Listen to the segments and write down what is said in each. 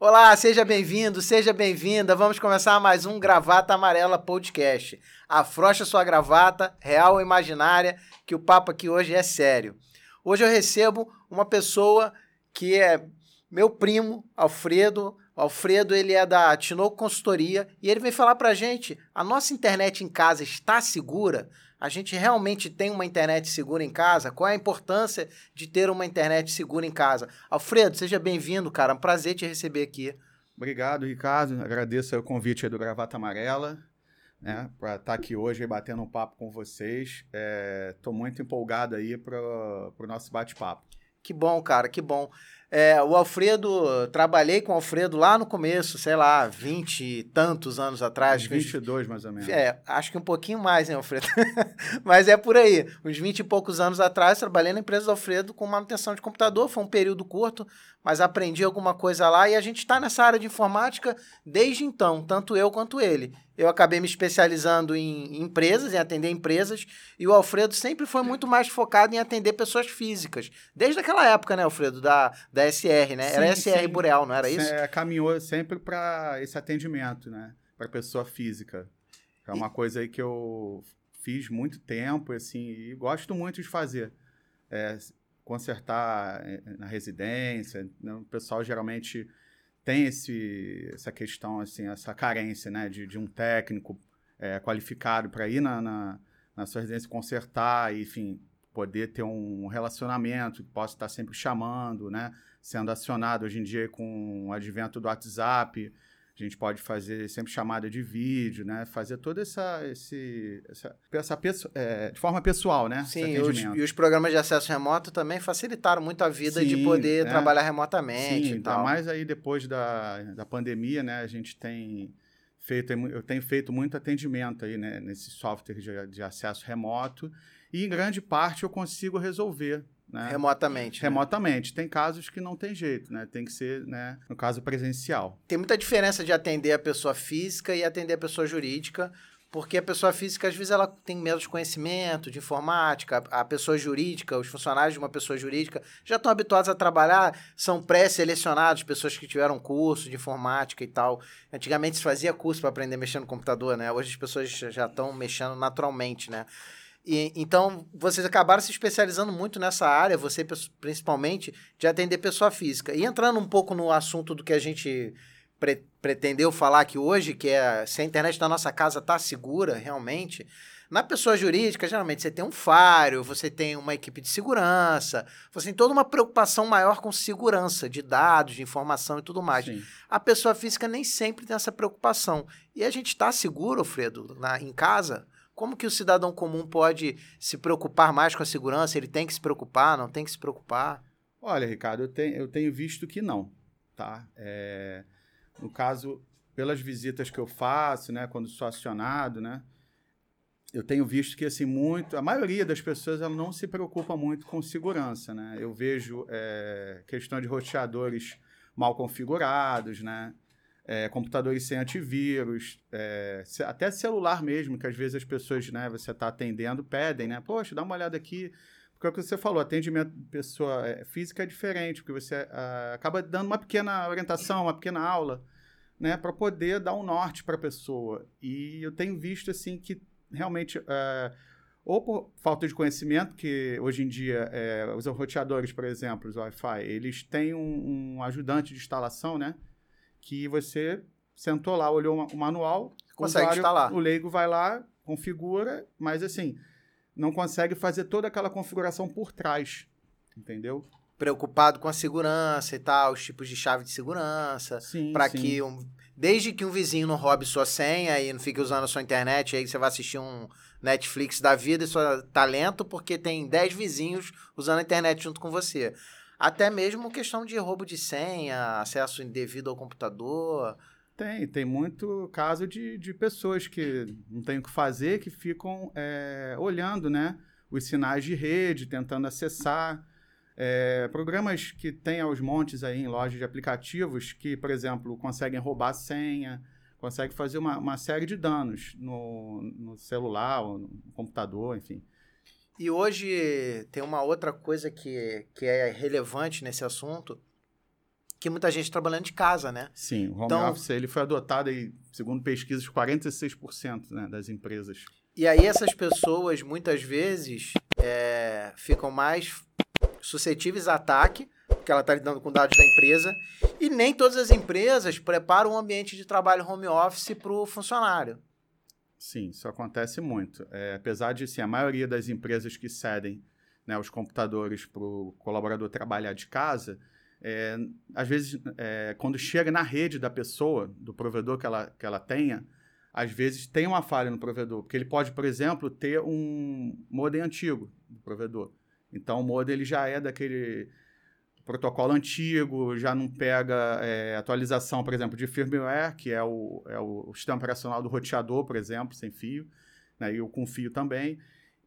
Olá, seja bem-vindo, seja bem-vinda. Vamos começar mais um Gravata Amarela Podcast. Afrocha sua gravata, real ou imaginária, que o papo aqui hoje é sério. Hoje eu recebo uma pessoa que é meu primo, Alfredo. O Alfredo, ele é da Tinoco Consultoria e ele vem falar pra gente, a nossa internet em casa está segura? A gente realmente tem uma internet segura em casa? Qual é a importância de ter uma internet segura em casa? Alfredo, seja bem-vindo, cara. É um prazer te receber aqui. Obrigado, Ricardo. Agradeço o convite do Gravata Amarela, né, para estar tá aqui hoje batendo um papo com vocês. Estou é, muito empolgado aí para o nosso bate-papo. Que bom, cara, que bom. É, o Alfredo, trabalhei com o Alfredo lá no começo, sei lá, 20 e tantos anos atrás. Uns 22, mais ou menos. É, acho que um pouquinho mais, hein, Alfredo? Mas é por aí. Uns 20 e poucos anos atrás, trabalhei na empresa do Alfredo com manutenção de computador. Foi um período curto, mas aprendi alguma coisa lá e a gente está nessa área de informática desde então, tanto eu quanto ele. Eu acabei me especializando em empresas, em atender empresas, e o Alfredo sempre foi muito mais focado em atender pessoas físicas. Desde aquela época, né, Alfredo, da, da SR, né? Sim, era SR sim. Boreal, não era isso? É, caminhou sempre para esse atendimento, né? Para pessoa física. É uma e... coisa aí que eu fiz muito tempo, assim, e gosto muito de fazer. É, consertar é, na residência, né? o pessoal geralmente tem esse, essa questão, assim, essa carência, né, de, de um técnico é, qualificado para ir na, na, na, sua residência consertar, e, enfim, poder ter um relacionamento, que possa estar sempre chamando, né, sendo acionado hoje em dia com o advento do WhatsApp, a gente pode fazer sempre chamada de vídeo, né? Fazer toda essa, esse, essa, essa é, de forma pessoal, né? Sim, os, e os programas de acesso remoto também facilitaram muito a vida Sim, de poder é. trabalhar remotamente. Sim, ainda mais aí depois da, da pandemia, né? A gente tem feito, eu tenho feito muito atendimento aí, né? Nesse software de, de acesso remoto e em grande parte eu consigo resolver né? Remotamente. Né? Remotamente. Tem casos que não tem jeito, né? Tem que ser, né, no caso presencial. Tem muita diferença de atender a pessoa física e atender a pessoa jurídica, porque a pessoa física, às vezes, ela tem menos conhecimento de informática, a pessoa jurídica, os funcionários de uma pessoa jurídica já estão habituados a trabalhar, são pré-selecionados, pessoas que tiveram curso de informática e tal. Antigamente se fazia curso para aprender a mexer no computador, né? Hoje as pessoas já estão mexendo naturalmente, né? E, então, vocês acabaram se especializando muito nessa área, você principalmente, de atender pessoa física. E entrando um pouco no assunto do que a gente pre pretendeu falar aqui hoje, que é se a internet da nossa casa está segura realmente. Na pessoa jurídica, geralmente você tem um faro, você tem uma equipe de segurança, você tem toda uma preocupação maior com segurança de dados, de informação e tudo mais. Sim. A pessoa física nem sempre tem essa preocupação. E a gente está seguro, Fredo, na, em casa? Como que o cidadão comum pode se preocupar mais com a segurança? Ele tem que se preocupar, não tem que se preocupar? Olha, Ricardo, eu tenho, eu tenho visto que não, tá? É, no caso, pelas visitas que eu faço, né, quando sou acionado, né, eu tenho visto que assim muito, a maioria das pessoas ela não se preocupa muito com segurança, né? Eu vejo é, questão de roteadores mal configurados, né? É, computadores sem antivírus, é, até celular mesmo, que às vezes as pessoas, né, você está atendendo, pedem, né? Poxa, dá uma olhada aqui. Porque é o que você falou, atendimento pessoa é, física é diferente, porque você a, acaba dando uma pequena orientação, uma pequena aula, né, para poder dar um norte para a pessoa. E eu tenho visto, assim, que realmente é, ou por falta de conhecimento, que hoje em dia é, os roteadores, por exemplo, os Wi-Fi, eles têm um, um, ajudante de instalação, né? Que você sentou lá, olhou o manual, consegue instalar. O leigo vai lá, configura, mas assim, não consegue fazer toda aquela configuração por trás, entendeu? Preocupado com a segurança e tal, os tipos de chave de segurança, para que um, desde que um vizinho não roube sua senha e não fique usando a sua internet, aí você vai assistir um Netflix da vida e seu talento, porque tem 10 vizinhos usando a internet junto com você. Até mesmo questão de roubo de senha, acesso indevido ao computador. Tem, tem muito caso de, de pessoas que não têm o que fazer, que ficam é, olhando né, os sinais de rede, tentando acessar. É, programas que tem aos montes aí em lojas de aplicativos que, por exemplo, conseguem roubar senha, conseguem fazer uma, uma série de danos no, no celular, ou no computador, enfim. E hoje tem uma outra coisa que, que é relevante nesse assunto, que muita gente trabalhando de casa, né? Sim, o home Então- office ele foi adotado aí, segundo pesquisas, 46% né, das empresas. E aí essas pessoas, muitas vezes, é, ficam mais suscetíveis a ataque, porque ela está lidando com dados da empresa, e nem todas as empresas preparam um ambiente de trabalho home office para o funcionário. Sim, isso acontece muito. É, apesar de, sim, a maioria das empresas que cedem né, os computadores para o colaborador trabalhar de casa, é, às vezes, é, quando chega na rede da pessoa, do provedor que ela, que ela tenha, às vezes tem uma falha no provedor, porque ele pode, por exemplo, ter um modem antigo do provedor. Então, o modem ele já é daquele protocolo antigo, já não pega é, atualização, por exemplo, de firmware, que é o, é o sistema operacional do roteador, por exemplo, sem fio, né, e o com fio também.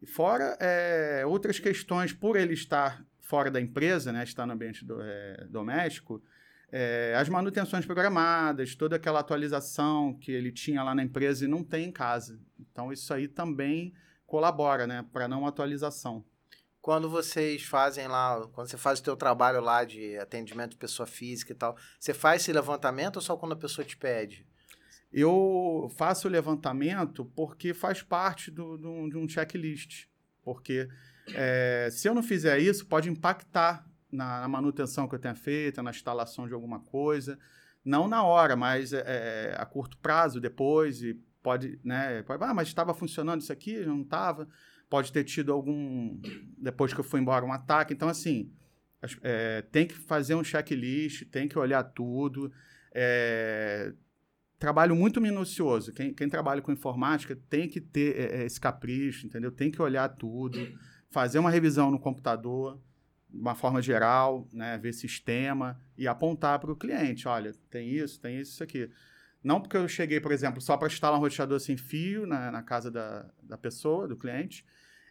Fora é, outras questões, por ele estar fora da empresa, né, estar no ambiente do, é, doméstico, é, as manutenções programadas, toda aquela atualização que ele tinha lá na empresa e não tem em casa. Então, isso aí também colabora né, para não atualização. Quando vocês fazem lá, quando você faz o teu trabalho lá de atendimento de pessoa física e tal, você faz esse levantamento ou só quando a pessoa te pede? Eu faço o levantamento porque faz parte do, do, de um checklist. Porque é, se eu não fizer isso, pode impactar na, na, manutenção que eu tenha feito, na instalação de alguma coisa. Não na hora, mas é, a curto prazo, depois. E pode, né? Pode, ah, mas estava funcionando isso aqui, não estava. Pode ter tido algum. Depois que eu fui embora, um ataque. Então, assim, é, tem que fazer um checklist, tem que olhar tudo. É, trabalho muito minucioso. Quem, quem, trabalha com informática tem que ter é, esse capricho, entendeu? Tem que olhar tudo, fazer uma revisão no computador, de uma forma geral, né? ver sistema e apontar para o cliente. Olha, tem isso, tem isso, isso aqui. Não porque eu cheguei, por exemplo, só para instalar um roteador sem fio na, na casa da, da pessoa, do cliente,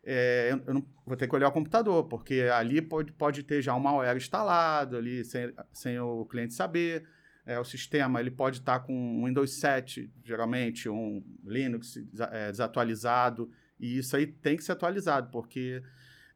é, eu, não vou ter que olhar o computador, porque ali pode, pode ter já um malware instalado ali, sem, sem o cliente saber. É, o sistema ele pode estar com um Windows 7, geralmente, um Linux é, desatualizado, e isso aí tem que ser atualizado, porque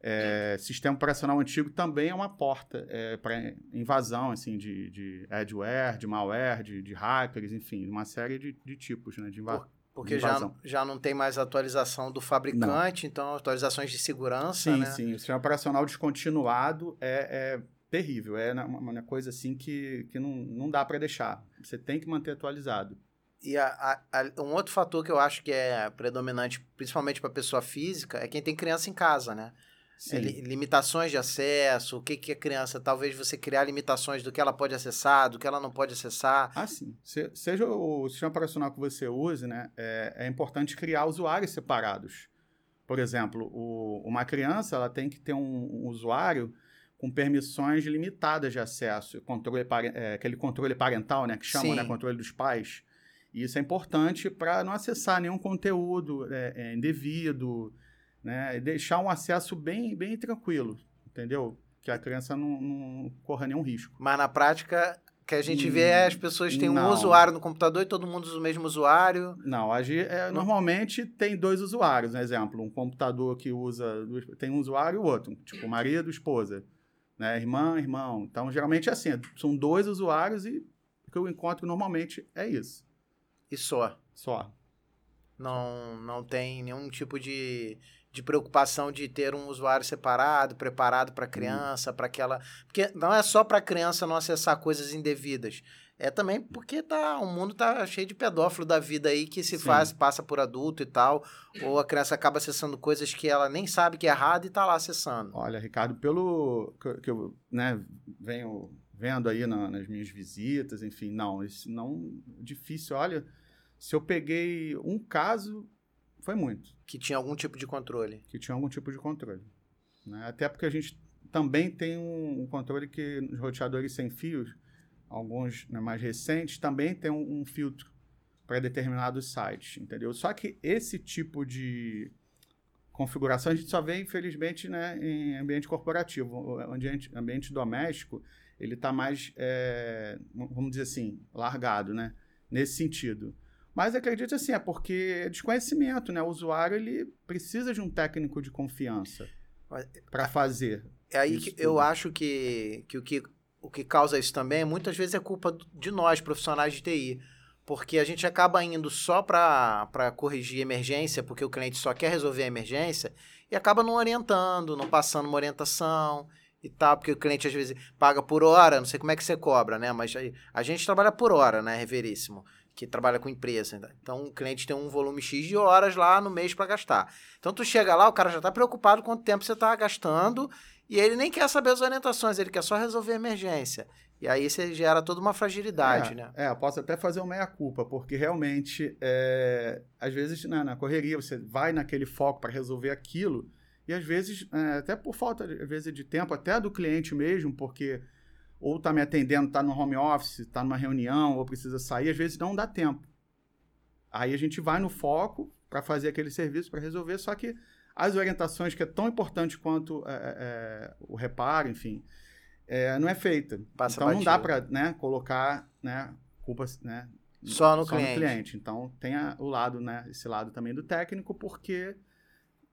é, sistema operacional antigo também é uma porta é, para invasão assim, de, de adware, de malware, de, de hackers, enfim, uma série de, de tipos né, de, inva porque já, já não tem mais atualização do fabricante, não. então atualizações de segurança. Sim, né? sim. O sistema operacional descontinuado é, é terrível. É uma, uma, coisa assim que, que não, não dá para deixar. Você tem que manter atualizado. E a, a, a, um outro fator que eu acho que é predominante, principalmente para pessoa física, é quem tem criança em casa, né? Li, limitações de acesso, o que, que a criança, talvez você criar limitações do que ela pode acessar, do que ela não pode acessar. Ah, sim. Se, seja o sistema operacional que você use, né, é, é importante criar usuários separados. Por exemplo, o, uma criança ela tem que ter um, um usuário com permissões limitadas de acesso, controle, é, aquele controle parental, né, que chama né, controle dos pais. E isso é importante para não acessar nenhum conteúdo é, é, indevido, né, e deixar um acesso bem, bem tranquilo, entendeu? Que a criança não, não corra nenhum risco. Mas na prática, que a gente vê é as pessoas têm não. um usuário no computador e todo mundo usa o mesmo usuário. Não, a, é, normalmente tem dois usuários, um exemplo, um computador que usa tem um usuário e o outro, tipo marido, esposa, né, irmã, irmão. Então geralmente é assim, são dois usuários e o que eu encontro normalmente é isso. E só. Só. Não, não tem nenhum tipo de, de preocupação de ter um usuário separado, preparado para a criança, para aquela. Porque não é só para a criança não acessar coisas indevidas. É também porque tá, o mundo tá cheio de pedófilo da vida aí que se Sim. faz, passa por adulto e tal, ou a criança acaba acessando coisas que ela nem sabe que é errado e tá lá acessando. Olha, Ricardo, pelo que, que eu né, venho vendo aí na, nas minhas visitas, enfim, não, isso não difícil. Olha, se eu peguei um caso, foi muito. Que tinha algum tipo de controle. Que tinha algum tipo de controle. Né? Até porque a gente também tem um, um controle que nos roteadores sem fios alguns né, mais recentes, também tem um, um filtro para determinados sites, entendeu? Só que esse tipo de configuração a gente só vê, infelizmente, né, em ambiente corporativo. O ambiente, ambiente doméstico, ele está mais, é, vamos dizer assim, largado, né? Nesse sentido. Mas acredito assim, é porque é desconhecimento, né? O usuário, ele precisa de um técnico de confiança para fazer. É aí que eu acho que, que o que o que causa isso também, muitas vezes é culpa de nós, profissionais de TI. Porque a gente acaba indo só para corrigir emergência, porque o cliente só quer resolver a emergência, e acaba não orientando, não passando uma orientação e tal, porque o cliente às vezes paga por hora, não sei como é que você cobra, né? Mas a gente trabalha por hora, né, Reveríssimo? Que trabalha com empresa. Então o cliente tem um volume X de horas lá no mês para gastar. Então tu chega lá, o cara já está preocupado quanto tempo você está gastando e ele nem quer saber as orientações, ele quer só resolver a emergência. E aí você gera toda uma fragilidade, é, né? É, posso até fazer uma meia-culpa, porque realmente, é, às vezes, na, na, correria, você vai naquele foco para resolver aquilo, e às vezes, é, até por falta, às vezes, de tempo, até do cliente mesmo, porque ou está me atendendo, está no home office, está numa reunião, ou precisa sair, às vezes não dá tempo. Aí a gente vai no foco para fazer aquele serviço, para resolver, só que as orientações, que é tão importante quanto é, é, é o reparo, enfim, é, não é feita. Passa então não dá para né, colocar né, culpas né, só, no, só cliente. no cliente. Então tem a, o lado, né, esse lado também do técnico, porque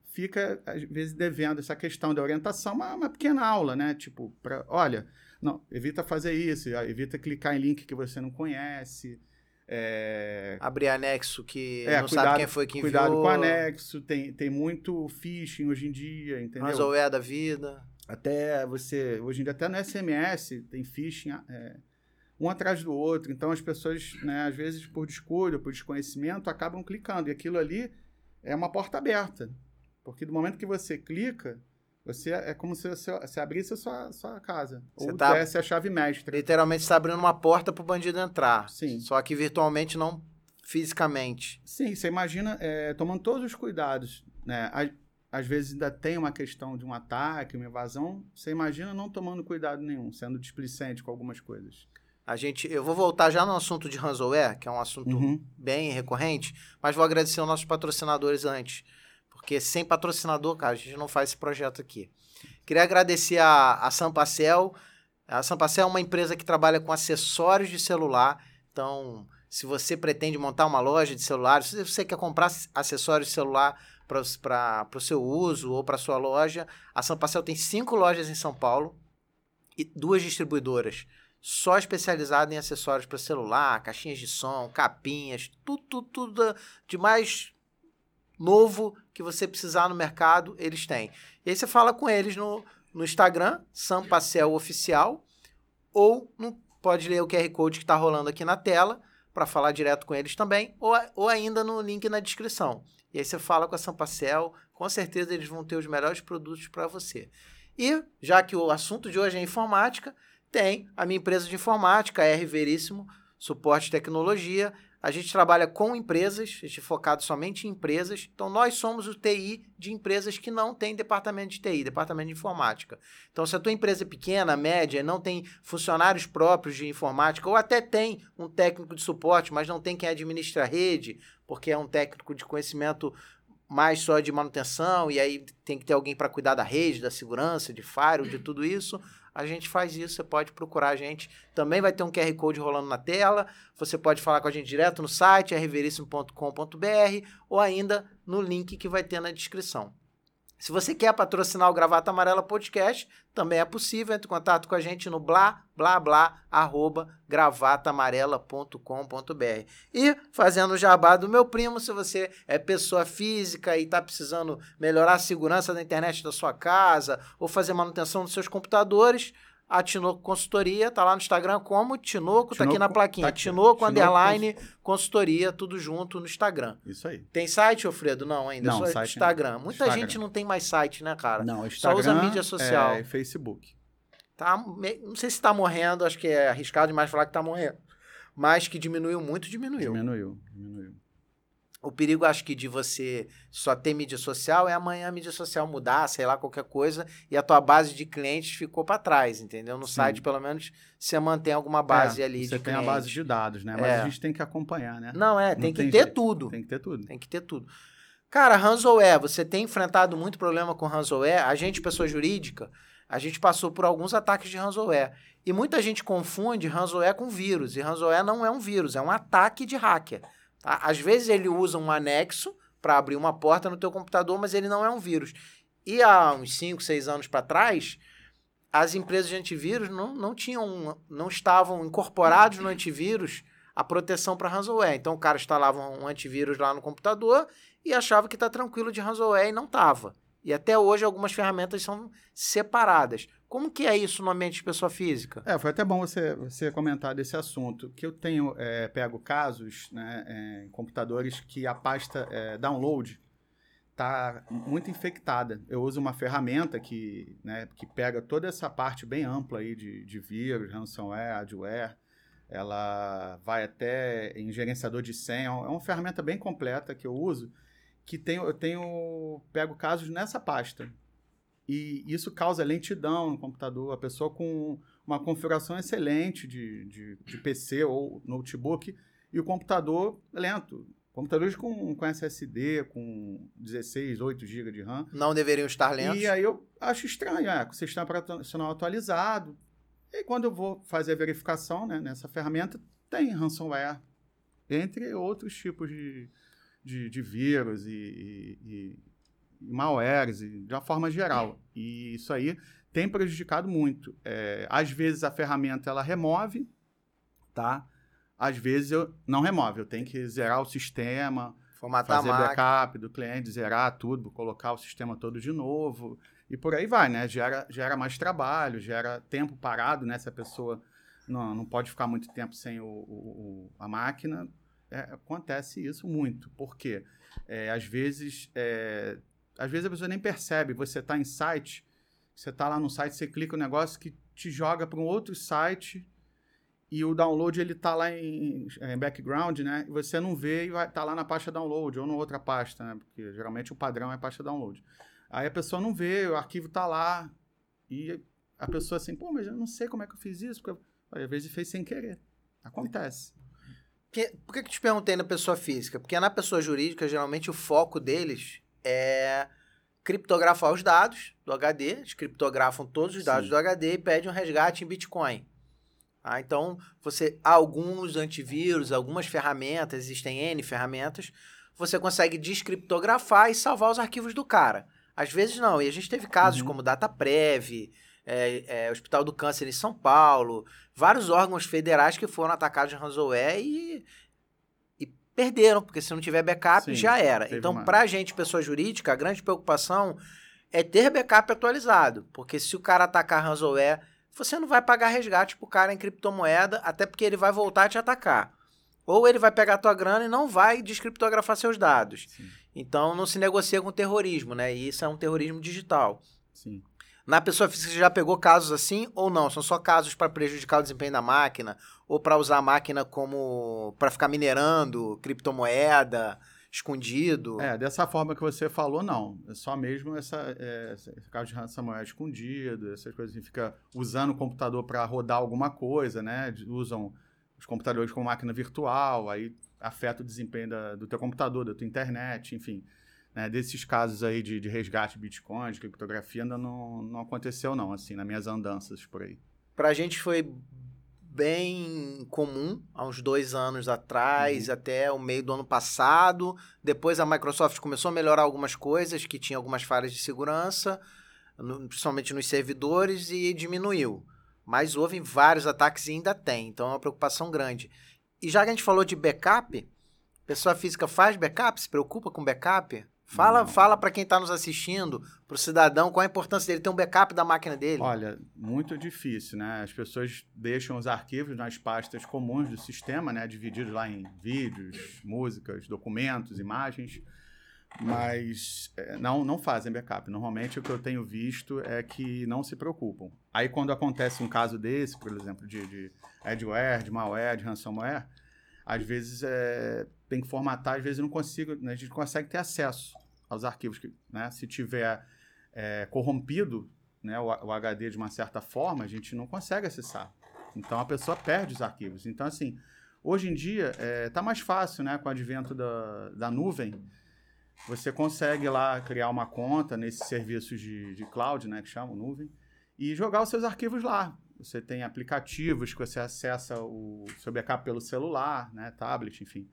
fica, às vezes, devendo essa questão da orientação, uma, uma pequena aula, né? Tipo, pra, olha, não, evita fazer isso, evita clicar em link que você não conhece. É... Abrir anexo que é, não cuidado, sabe quem foi que enviou. Cuidado com anexo, tem, tem muito phishing hoje em dia, entendeu? Ransomware da vida. Até você, hoje em dia, até no SMS tem phishing é, um atrás do outro. Então as pessoas, né, às vezes, por descuido, por desconhecimento, acabam clicando. E aquilo ali é uma porta aberta. Porque do momento que você clica, você é como se você, você abrisse a sua, sua casa. Você ou tá, desse a chave mestra. Literalmente está abrindo uma porta para o bandido entrar. Sim. Só que virtualmente, não fisicamente. Sim, você imagina é, tomando todos os cuidados. Né? Às, às vezes ainda tem uma questão de um ataque, uma evasão. Você imagina não tomando cuidado nenhum, sendo displicente com algumas coisas. A gente, eu vou voltar já no assunto de ransomware, que é um assunto uhum. bem recorrente, mas vou agradecer aos nossos patrocinadores antes. Porque sem patrocinador, cara, a gente não faz esse projeto aqui. Queria agradecer a, a Sampacel. A Sampacel é uma empresa que trabalha com acessórios de celular. Então, se você pretende montar uma loja de celulares, se você quer comprar acessórios de celular para o seu uso ou para sua loja, a Sampacel tem cinco lojas em São Paulo e duas distribuidoras só especializadas em acessórios para celular, caixinhas de som, capinhas, tudo, tudo, tudo de mais novo que você precisar no mercado, eles têm. E aí você fala com eles no, no Instagram, Sampacel Oficial, ou no, pode ler o QR Code que está rolando aqui na tela para falar direto com eles também, ou, ou ainda no link na descrição. E aí você fala com a Sampacel, com certeza eles vão ter os melhores produtos para você. E, já que o assunto de hoje é informática, tem a minha empresa de informática, R Veríssimo, suporte tecnologia. A gente trabalha com empresas, a gente é focado somente em empresas. Então, nós somos o TI de empresas que não têm departamento de TI, departamento de informática. Então, se a tua empresa é pequena, média, não tem funcionários próprios de informática, ou até tem um técnico de suporte, mas não tem quem administra a rede, porque é um técnico de conhecimento mais só de manutenção, e aí tem que ter alguém para cuidar da rede, da segurança, de firewall, de tudo isso a gente faz isso. Você pode procurar a gente. Também vai ter um QR Code rolando na tela. Você pode falar com a gente direto no site, rverissimo.com.br, ou ainda no link que vai ter na descrição. Se você quer patrocinar o Gravata Amarela Podcast, também é possível. Entre em contato com a gente no blá, blá, blá, arroba gravatamarela.com.br. E fazendo o jabá do meu primo, se você é pessoa física e está precisando melhorar a segurança da internet da sua casa ou fazer manutenção dos seus computadores, a Tinoco Consultoria, tá lá no Instagram como Tinoco, Tinoco tá aqui na plaquinha. Tá aqui. Tinoco, Tinoco underline Consultoria, tudo junto no Instagram. Isso aí. Tem site, Alfredo? Não, ainda. Não, só Instagram. Muita Instagram. gente não tem mais site, né, cara? Não, Instagram. Só usa mídia social. É, Facebook. Tá, não sei se tá morrendo, acho que é arriscado demais falar que tá morrendo. Mas que diminuiu muito, diminuiu. Diminuiu, diminuiu. O perigo, acho que, de você só ter mídia social é amanhã a mídia social mudar, sei lá, qualquer coisa, e a tua base de clientes ficou para trás, entendeu? No Sim. site, pelo menos, você mantém alguma base é, ali você de tem clientes. a base de dados, né? Mas é. a gente tem que acompanhar, né? Não, é, tem Não que tem ter jeito. tudo. Tem que ter tudo. Tem que ter tudo. Cara, ransomware, você tem enfrentado muito problema com ransomware? A gente, pessoa jurídica, a gente passou por alguns ataques de ransomware. E muita gente confunde ransomware com vírus. E ransomware não é um vírus, é um ataque de hacker. Tá? Às vezes ele usa um anexo para abrir uma porta no teu computador, mas ele não é um vírus. E há uns 5, 6 anos para trás, as empresas de antivírus não, não tinham, não estavam incorporados no antivírus a proteção para ransomware. Então o cara instalava um antivírus lá no computador e achava que está tranquilo de ransomware e não estava. E até hoje algumas ferramentas são separadas. Como que é isso no ambiente de pessoa física? É, foi até bom você, você comentar desse assunto, que eu tenho é, pego casos né, é, em computadores que a pasta é, download está muito infectada. Eu uso uma ferramenta que, né, que pega toda essa parte bem ampla aí de, de vírus, ransomware, adware, ela vai até em gerenciador de senha, é uma ferramenta bem completa que eu uso, que tenho, eu tenho pego casos nessa pasta. E isso causa lentidão no computador. A pessoa com uma configuração excelente de, de, de PC ou notebook e o computador lento. Computadores com, com SSD, com 16, 8 GB de RAM. Não deveriam estar lentos. E aí eu acho estranho, é, com o sistema operacional atualizado. E quando eu vou fazer a verificação né, nessa ferramenta, tem ransomware, entre outros tipos de, de, de vírus e, e, e malwares, de uma forma geral. E isso aí tem prejudicado muito. É, às vezes a ferramenta ela remove, tá? Às vezes eu não remove, eu tenho que zerar o sistema, Formatar fazer backup do cliente, zerar tudo, colocar o sistema todo de novo e por aí vai, né? Gera, gera mais trabalho, gera tempo parado, né? Se a pessoa não, não pode ficar muito tempo sem o, o a máquina, é, acontece isso muito. Por quê? É, às vezes, é, às vezes a pessoa nem percebe. Você está em site, você está lá no site, você clica um negócio que te joga para um outro site e o download ele está lá em, em, background, né? E você não vê e vai tá lá na pasta download ou na outra pasta, né? Porque geralmente o padrão é pasta download. Aí a pessoa não vê, o arquivo está lá e a pessoa assim, pô, mas eu não sei como é que eu fiz isso, porque às vezes fez sem querer. Acontece. Por que, que eu te perguntei na pessoa física? Porque na pessoa jurídica, geralmente o foco deles é criptografar os dados do HD, eles criptografam todos os dados Sim. do HD e pedem um resgate em Bitcoin. Ah, então, você alguns antivírus, algumas ferramentas, existem N ferramentas, você consegue descriptografar e salvar os arquivos do cara. Às vezes não. E a gente teve casos uhum. como DataPrev, é, é, Hospital do Câncer em São Paulo, vários órgãos federais que foram atacados de ransomware e, e perderam, porque se não tiver backup Sim, já era. Então, para a gente, pessoa jurídica, a grande preocupação é ter backup atualizado, porque se o cara atacar ransomware, você não vai pagar resgate pro cara em criptomoeda, até porque ele vai voltar a te atacar. Ou ele vai pegar a tua grana e não vai descriptografar seus dados. Sim. Então não se negocia com terrorismo, né? E isso é um terrorismo digital. Sim. Na pessoa física, você já pegou casos assim ou não? São só casos para prejudicar o desempenho da máquina ou para usar a máquina como para ficar minerando criptomoeda escondido? É, dessa forma que você falou, não. É só mesmo essa, é, esse caso de ransomware escondido, essas coisas que fica usando o computador para rodar alguma coisa, né? Usam os computadores como máquina virtual, aí afeta o desempenho da, do teu computador, da tua internet, enfim. Né, desses casos aí de, de resgate de Bitcoin, de criptografia, ainda não, não aconteceu não, assim, nas minhas andanças por aí. Para a gente foi bem comum há uns dois anos atrás, uhum. até o meio do ano passado. Depois a Microsoft começou a melhorar algumas coisas, que tinha algumas falhas de segurança, no, principalmente nos servidores, e diminuiu. Mas houve vários ataques e ainda tem, então é uma preocupação grande. E já que a gente falou de backup, pessoa física faz backup, se preocupa com backup? Fala, fala para quem está nos assistindo, para o cidadão, qual a importância dele ter um backup da máquina dele. Olha, muito difícil, né? As pessoas deixam os arquivos nas pastas comuns do sistema, né? Divididos lá em vídeos, músicas, documentos, imagens, mas é, não, não fazem backup. Normalmente o que eu tenho visto é que não se preocupam. Aí quando acontece um caso desse, por exemplo, de, de adware, de malware, de ransomware, às vezes é, tem que formatar, às vezes não consigo, a gente consegue ter acesso aos arquivos. Que, né, se tiver é, corrompido né, o, o, HD de uma certa forma, a gente não consegue acessar. Então a pessoa perde os arquivos. Então, assim, hoje em dia está é, tá mais fácil, né, com o advento da, da nuvem, você consegue lá criar uma conta nesses serviços de, de cloud, né, que chamam nuvem, e jogar os seus arquivos lá. Você tem aplicativos que você acessa o seu backup pelo celular, né, tablet, enfim.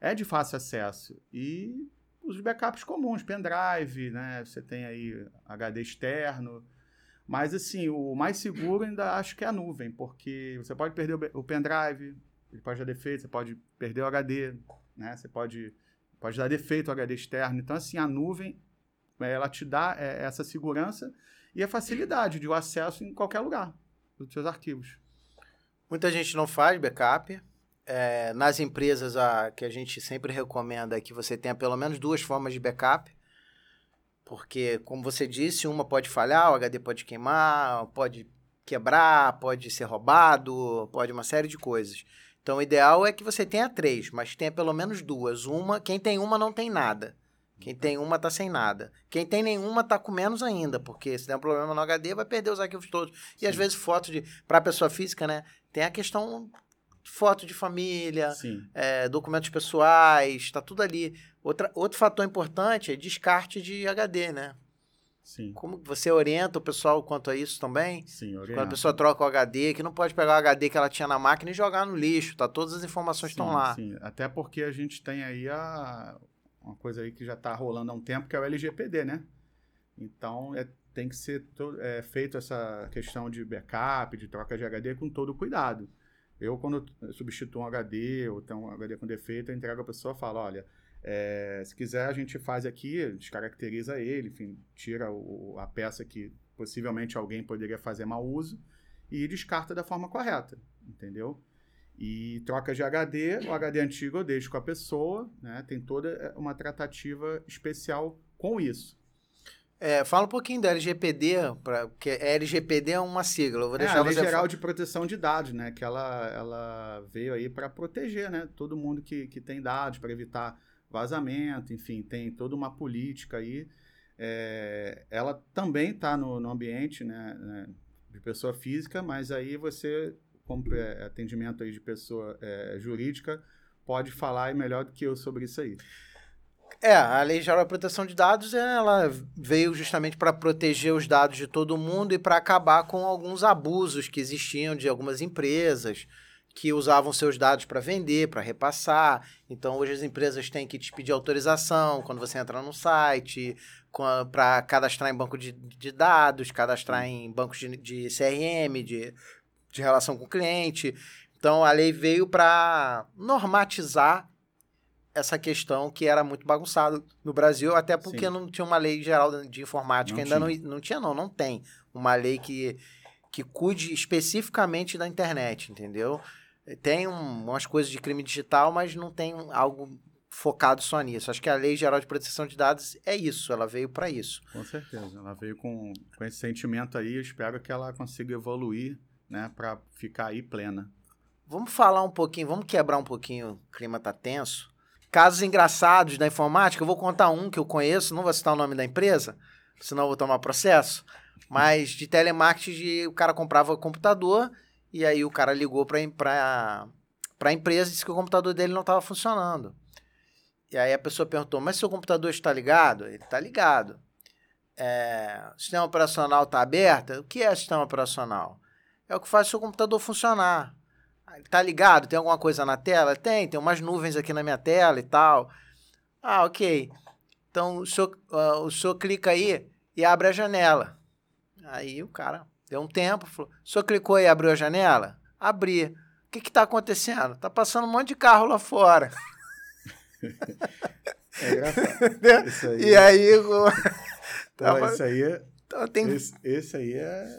É de fácil acesso. E os backups comuns, pendrive, né? Você tem aí HD externo. Mas, assim, o mais seguro ainda acho que é a nuvem, porque você pode perder o pendrive, ele pode dar defeito, você pode perder o HD, né? Você pode, pode dar defeito o HD externo. Então, assim, a nuvem, ela te dá é, essa segurança e a facilidade de o acesso em qualquer lugar dos seus arquivos. Muita gente não faz backup. É, nas empresas, a, que a gente sempre recomenda é que você tenha pelo menos duas formas de backup. Porque, como você disse, uma pode falhar, o HD pode queimar, pode quebrar, pode ser roubado, pode uma série de coisas. Então, o ideal é que você tenha três, mas tenha pelo menos duas. Uma, quem tem uma não tem nada. Quem tem uma tá sem nada. Quem tem nenhuma tá com menos ainda, porque se der um problema no HD, vai perder os arquivos todos. E Sim. às vezes foto de para pessoa física, né? Tem a questão foto de família, é, documentos pessoais, tá tudo ali. Outra, outro fator importante é descarte de HD, né? Sim. Como você orienta o pessoal quanto a isso também? Sim, orienta. Quando a pessoa troca o HD, que não pode pegar o HD que ela tinha na máquina e jogar no lixo, tá? Todas as informações estão lá. Sim, até porque a gente tem aí a, uma coisa aí que já está rolando há um tempo, que é o LGPD, né? Então, é, tem que ser to, é, feito essa questão de backup, de troca de HD com todo cuidado. Eu, quando eu substituo um HD ou tem um HD com defeito, eu entrego a pessoa e falo, olha, é, se quiser, a gente faz aqui, descaracteriza ele, enfim, tira o, a peça que possivelmente alguém poderia fazer mau uso e descarta da forma correta, entendeu? E troca de HD, o HD antigo eu deixo com a pessoa, né? Tem toda uma tratativa especial com isso. É, fala um pouquinho da LGPD, pra, porque a LGPD é uma sigla. Eu vou deixar é, a Lei Geral de Proteção de Dados, né? Que ela, ela veio aí para proteger, né? Todo mundo que, que tem dados, para evitar vazamento, enfim, tem toda uma política aí. É, ela também está no, no, ambiente né, né, de pessoa física, mas aí você, como é, atendimento aí de pessoa é, jurídica, pode falar melhor do que eu sobre isso aí. É, a Lei Geral de Proteção de Dados ela veio justamente para proteger os dados de todo mundo e para acabar com alguns abusos que existiam de algumas empresas que usavam seus dados para vender, para repassar. Então, hoje as empresas têm que te pedir autorização quando você entra no site, para cadastrar em banco de, de, dados, cadastrar em bancos de, de CRM, de, de relação com o cliente. Então, a lei veio para normatizar essa questão que era muito bagunçado no Brasil, até porque Sim. não tinha uma lei geral de informática, não ainda não, não tinha, não, não tem uma lei que, que cuide especificamente da internet, entendeu? Tem um, umas coisas de crime digital, mas não tem algo focado só nisso. Acho que a Lei Geral de Proteção de Dados é isso, ela veio para isso. Com certeza, ela veio com, com esse sentimento aí, eu espero que ela consiga evoluir, né, para ficar aí plena. Vamos falar um pouquinho, vamos quebrar um pouquinho, o clima tá tenso. Casos engraçados da informática, eu vou contar um que eu conheço, não vou citar o nome da empresa, senão eu vou tomar processo, mas de telemarketing, o cara comprava computador e aí o cara ligou para a empresa e disse que o computador dele não estava funcionando. E aí a pessoa perguntou, mas seu computador está ligado? Ele está ligado. É, o sistema operacional está aberto? O que é sistema operacional? É o que faz seu computador funcionar. Está ligado? Tem alguma coisa na tela? Tem, tem umas nuvens aqui na minha tela e tal. Ah, ok. Então o senhor, uh, o senhor clica aí e abre a janela. Aí o cara Deu um tempo, falou: o senhor clicou e abriu a janela? Abri. O que está acontecendo? Está passando um monte de carro lá fora. É engraçado. Isso aí. E aí. Então, tava... isso aí é. Então, tem... esse, esse aí é.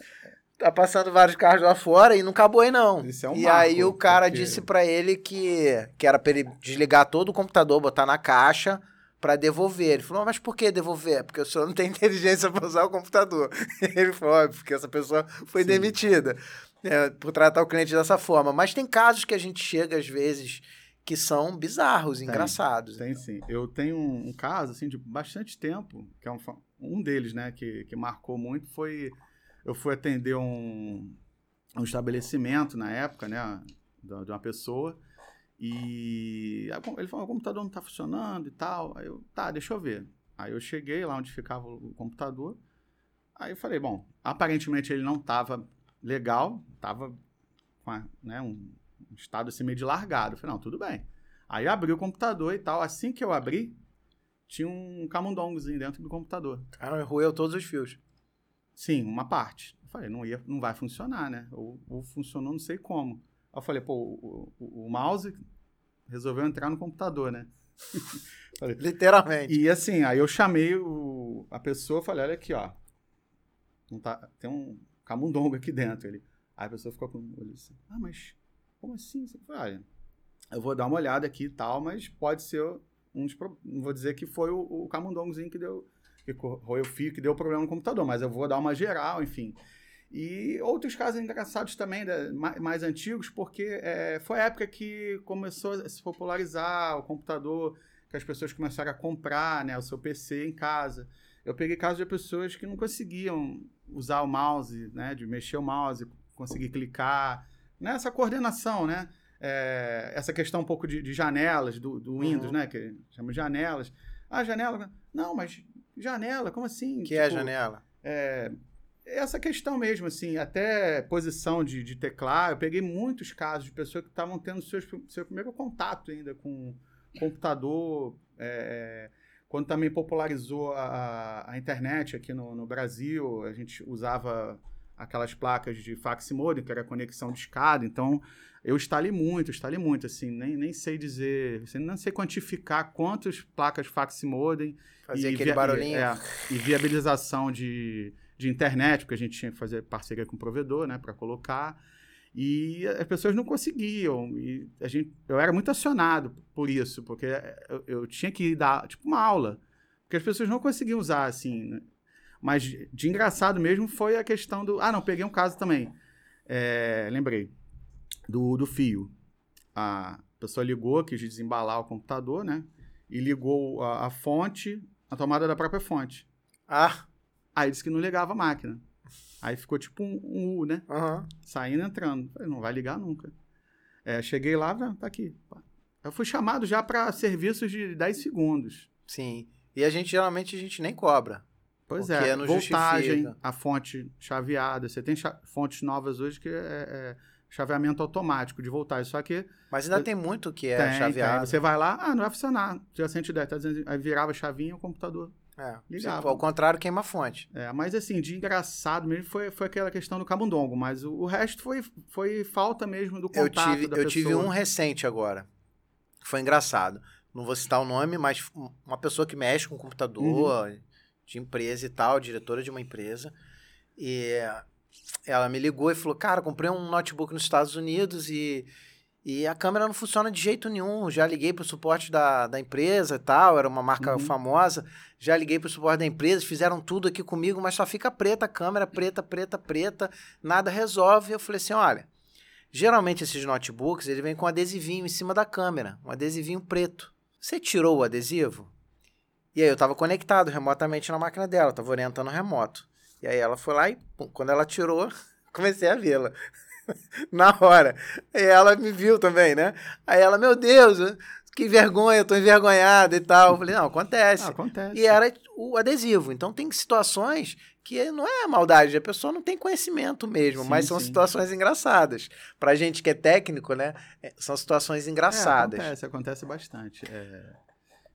Tá passando vários carros lá fora e não acabou aí, não. Isso é um e marco, aí o cara porque... disse para ele que, que era para ele desligar todo o computador, botar na caixa para devolver. Ele falou, mas por que devolver? Porque o senhor não tem inteligência para usar o computador. Ele falou, porque essa pessoa foi Sim. demitida é, por tratar o cliente dessa forma. Mas tem casos que a gente chega, às vezes, que são bizarros, tem, engraçados. Tem então. sim. Eu tenho um, um, caso, assim, de bastante tempo, que é um, um deles, né, que, que marcou muito, foi... Eu fui atender um, um estabelecimento na época, né, de, uma pessoa e ele falou: o computador não está funcionando e tal. Aí eu, tá, deixa eu ver. Aí eu cheguei lá onde ficava o computador. Aí eu falei: bom, aparentemente ele não estava legal, estava com né, um estado assim meio de largado. Eu falei: não, tudo bem. Aí abri o computador e tal. Assim que eu abri, tinha um camundongozinho dentro do computador. Cara, roeu todos os fios. Sim, uma parte. falei, não, ia, não vai funcionar, né? Ou, ou funcionou, não sei como. Aí eu falei, pô, o, o, o mouse resolveu entrar no computador, né? falei, Literalmente. E assim, aí eu chamei o, a pessoa, falei, olha aqui, ó. Não tá, tem um camundongo aqui dentro. Ele, aí a pessoa ficou com o olho assim, ah, mas como assim? Eu falei, olha, eu vou dar uma olhada aqui e tal, mas pode ser um dos, não vou dizer que foi o, o camundongozinho que deu, que roeu o fio, que deu problema no computador, mas eu vou dar uma geral, enfim. E outros casos engraçados também, né, mais, antigos, porque é, foi a época que começou a se popularizar o computador, que as pessoas começaram a comprar né, o seu PC em casa. Eu peguei casos de pessoas que não conseguiam usar o mouse, né, de mexer o mouse, conseguir clicar, nessa né, coordenação, né? É, essa questão um pouco de, de janelas do, do Windows, uhum. né? Que chama de janelas. Ah, janela. Não, mas janela, como assim? Que é tipo, é janela? É, essa questão mesmo, assim, até posição de, de teclado, eu peguei muitos casos de pessoas que estavam tendo seus, seu primeiro contato ainda com computador, é, quando também popularizou a, a internet aqui no, no, Brasil, a gente usava aquelas placas de fax modem, que era conexão de escada, então eu instalei muito, instalei muito, assim, nem, nem sei dizer, assim, não sei quantificar quantas placas fax modem. Fazia aquele via, barulhinho. É, e viabilização de de internet, porque a gente tinha que fazer parceria com o provedor, né, para colocar. E as pessoas não conseguiam. E a gente, eu era muito acionado por isso, porque eu, eu tinha que dar, tipo, uma aula. Porque as pessoas não conseguiam usar, assim. Né? Mas de engraçado mesmo foi a questão do. Ah, não, peguei um caso também. É, lembrei. Do, do fio. A pessoa ligou, quis desembalar o computador, né? E ligou a, a fonte, a tomada da própria fonte. Ah! Aí disse que não ligava a máquina. Aí ficou tipo um, um U, né? Uhum. Saindo e entrando. Falei, não vai ligar nunca. É, cheguei lá, tá aqui. Eu fui chamado já para serviços de 10 segundos. Sim. E a gente, geralmente, a gente nem cobra. Pois é, não voltagem, justifica. a fonte chaveada. Você tem fontes novas hoje que é, é, chaveamento automático de voltagem, só que... Mas ainda tem muito que é tem, chaveado. Tem. Você vai lá, ah, não vai funcionar. Já sente ideia, tá dizendo, aí virava a chavinha o computador é, ligava. Ao contrário, queima a fonte. É, mas assim, de engraçado mesmo foi, foi aquela questão do camundongo, mas o, o resto foi, foi falta mesmo do contato eu tive, da Eu pessoa. tive um recente agora, foi engraçado. Não vou citar o nome, mas uma pessoa que mexe com computador, uhum. de empresa e tal, diretora de uma empresa, e ela me ligou e falou, cara, comprei um notebook nos Estados Unidos e e a câmera não funciona de jeito nenhum. Já liguei para o suporte da, da empresa e tal, era uma marca uhum. famosa. Já liguei para o suporte da empresa, fizeram tudo aqui comigo, mas só fica preta a câmera, preta, preta, preta, nada resolve. Eu falei assim: olha, geralmente esses notebooks ele vem com um adesivinho em cima da câmera, um adesivinho preto. Você tirou o adesivo? E aí eu estava conectado remotamente na máquina dela, estava orientando remoto. E aí ela foi lá e, pum, quando ela tirou, comecei a vê-la. na hora. E ela me viu também, né? Aí ela, meu Deus, que vergonha, eu tô envergonhada e tal. Eu falei, não, acontece. Ah, acontece. E era o adesivo. Então tem situações que não é maldade, a pessoa não tem conhecimento mesmo, sim, mas são sim. situações engraçadas. Pra gente que é técnico, né, é, são situações engraçadas. É, acontece, acontece bastante. É...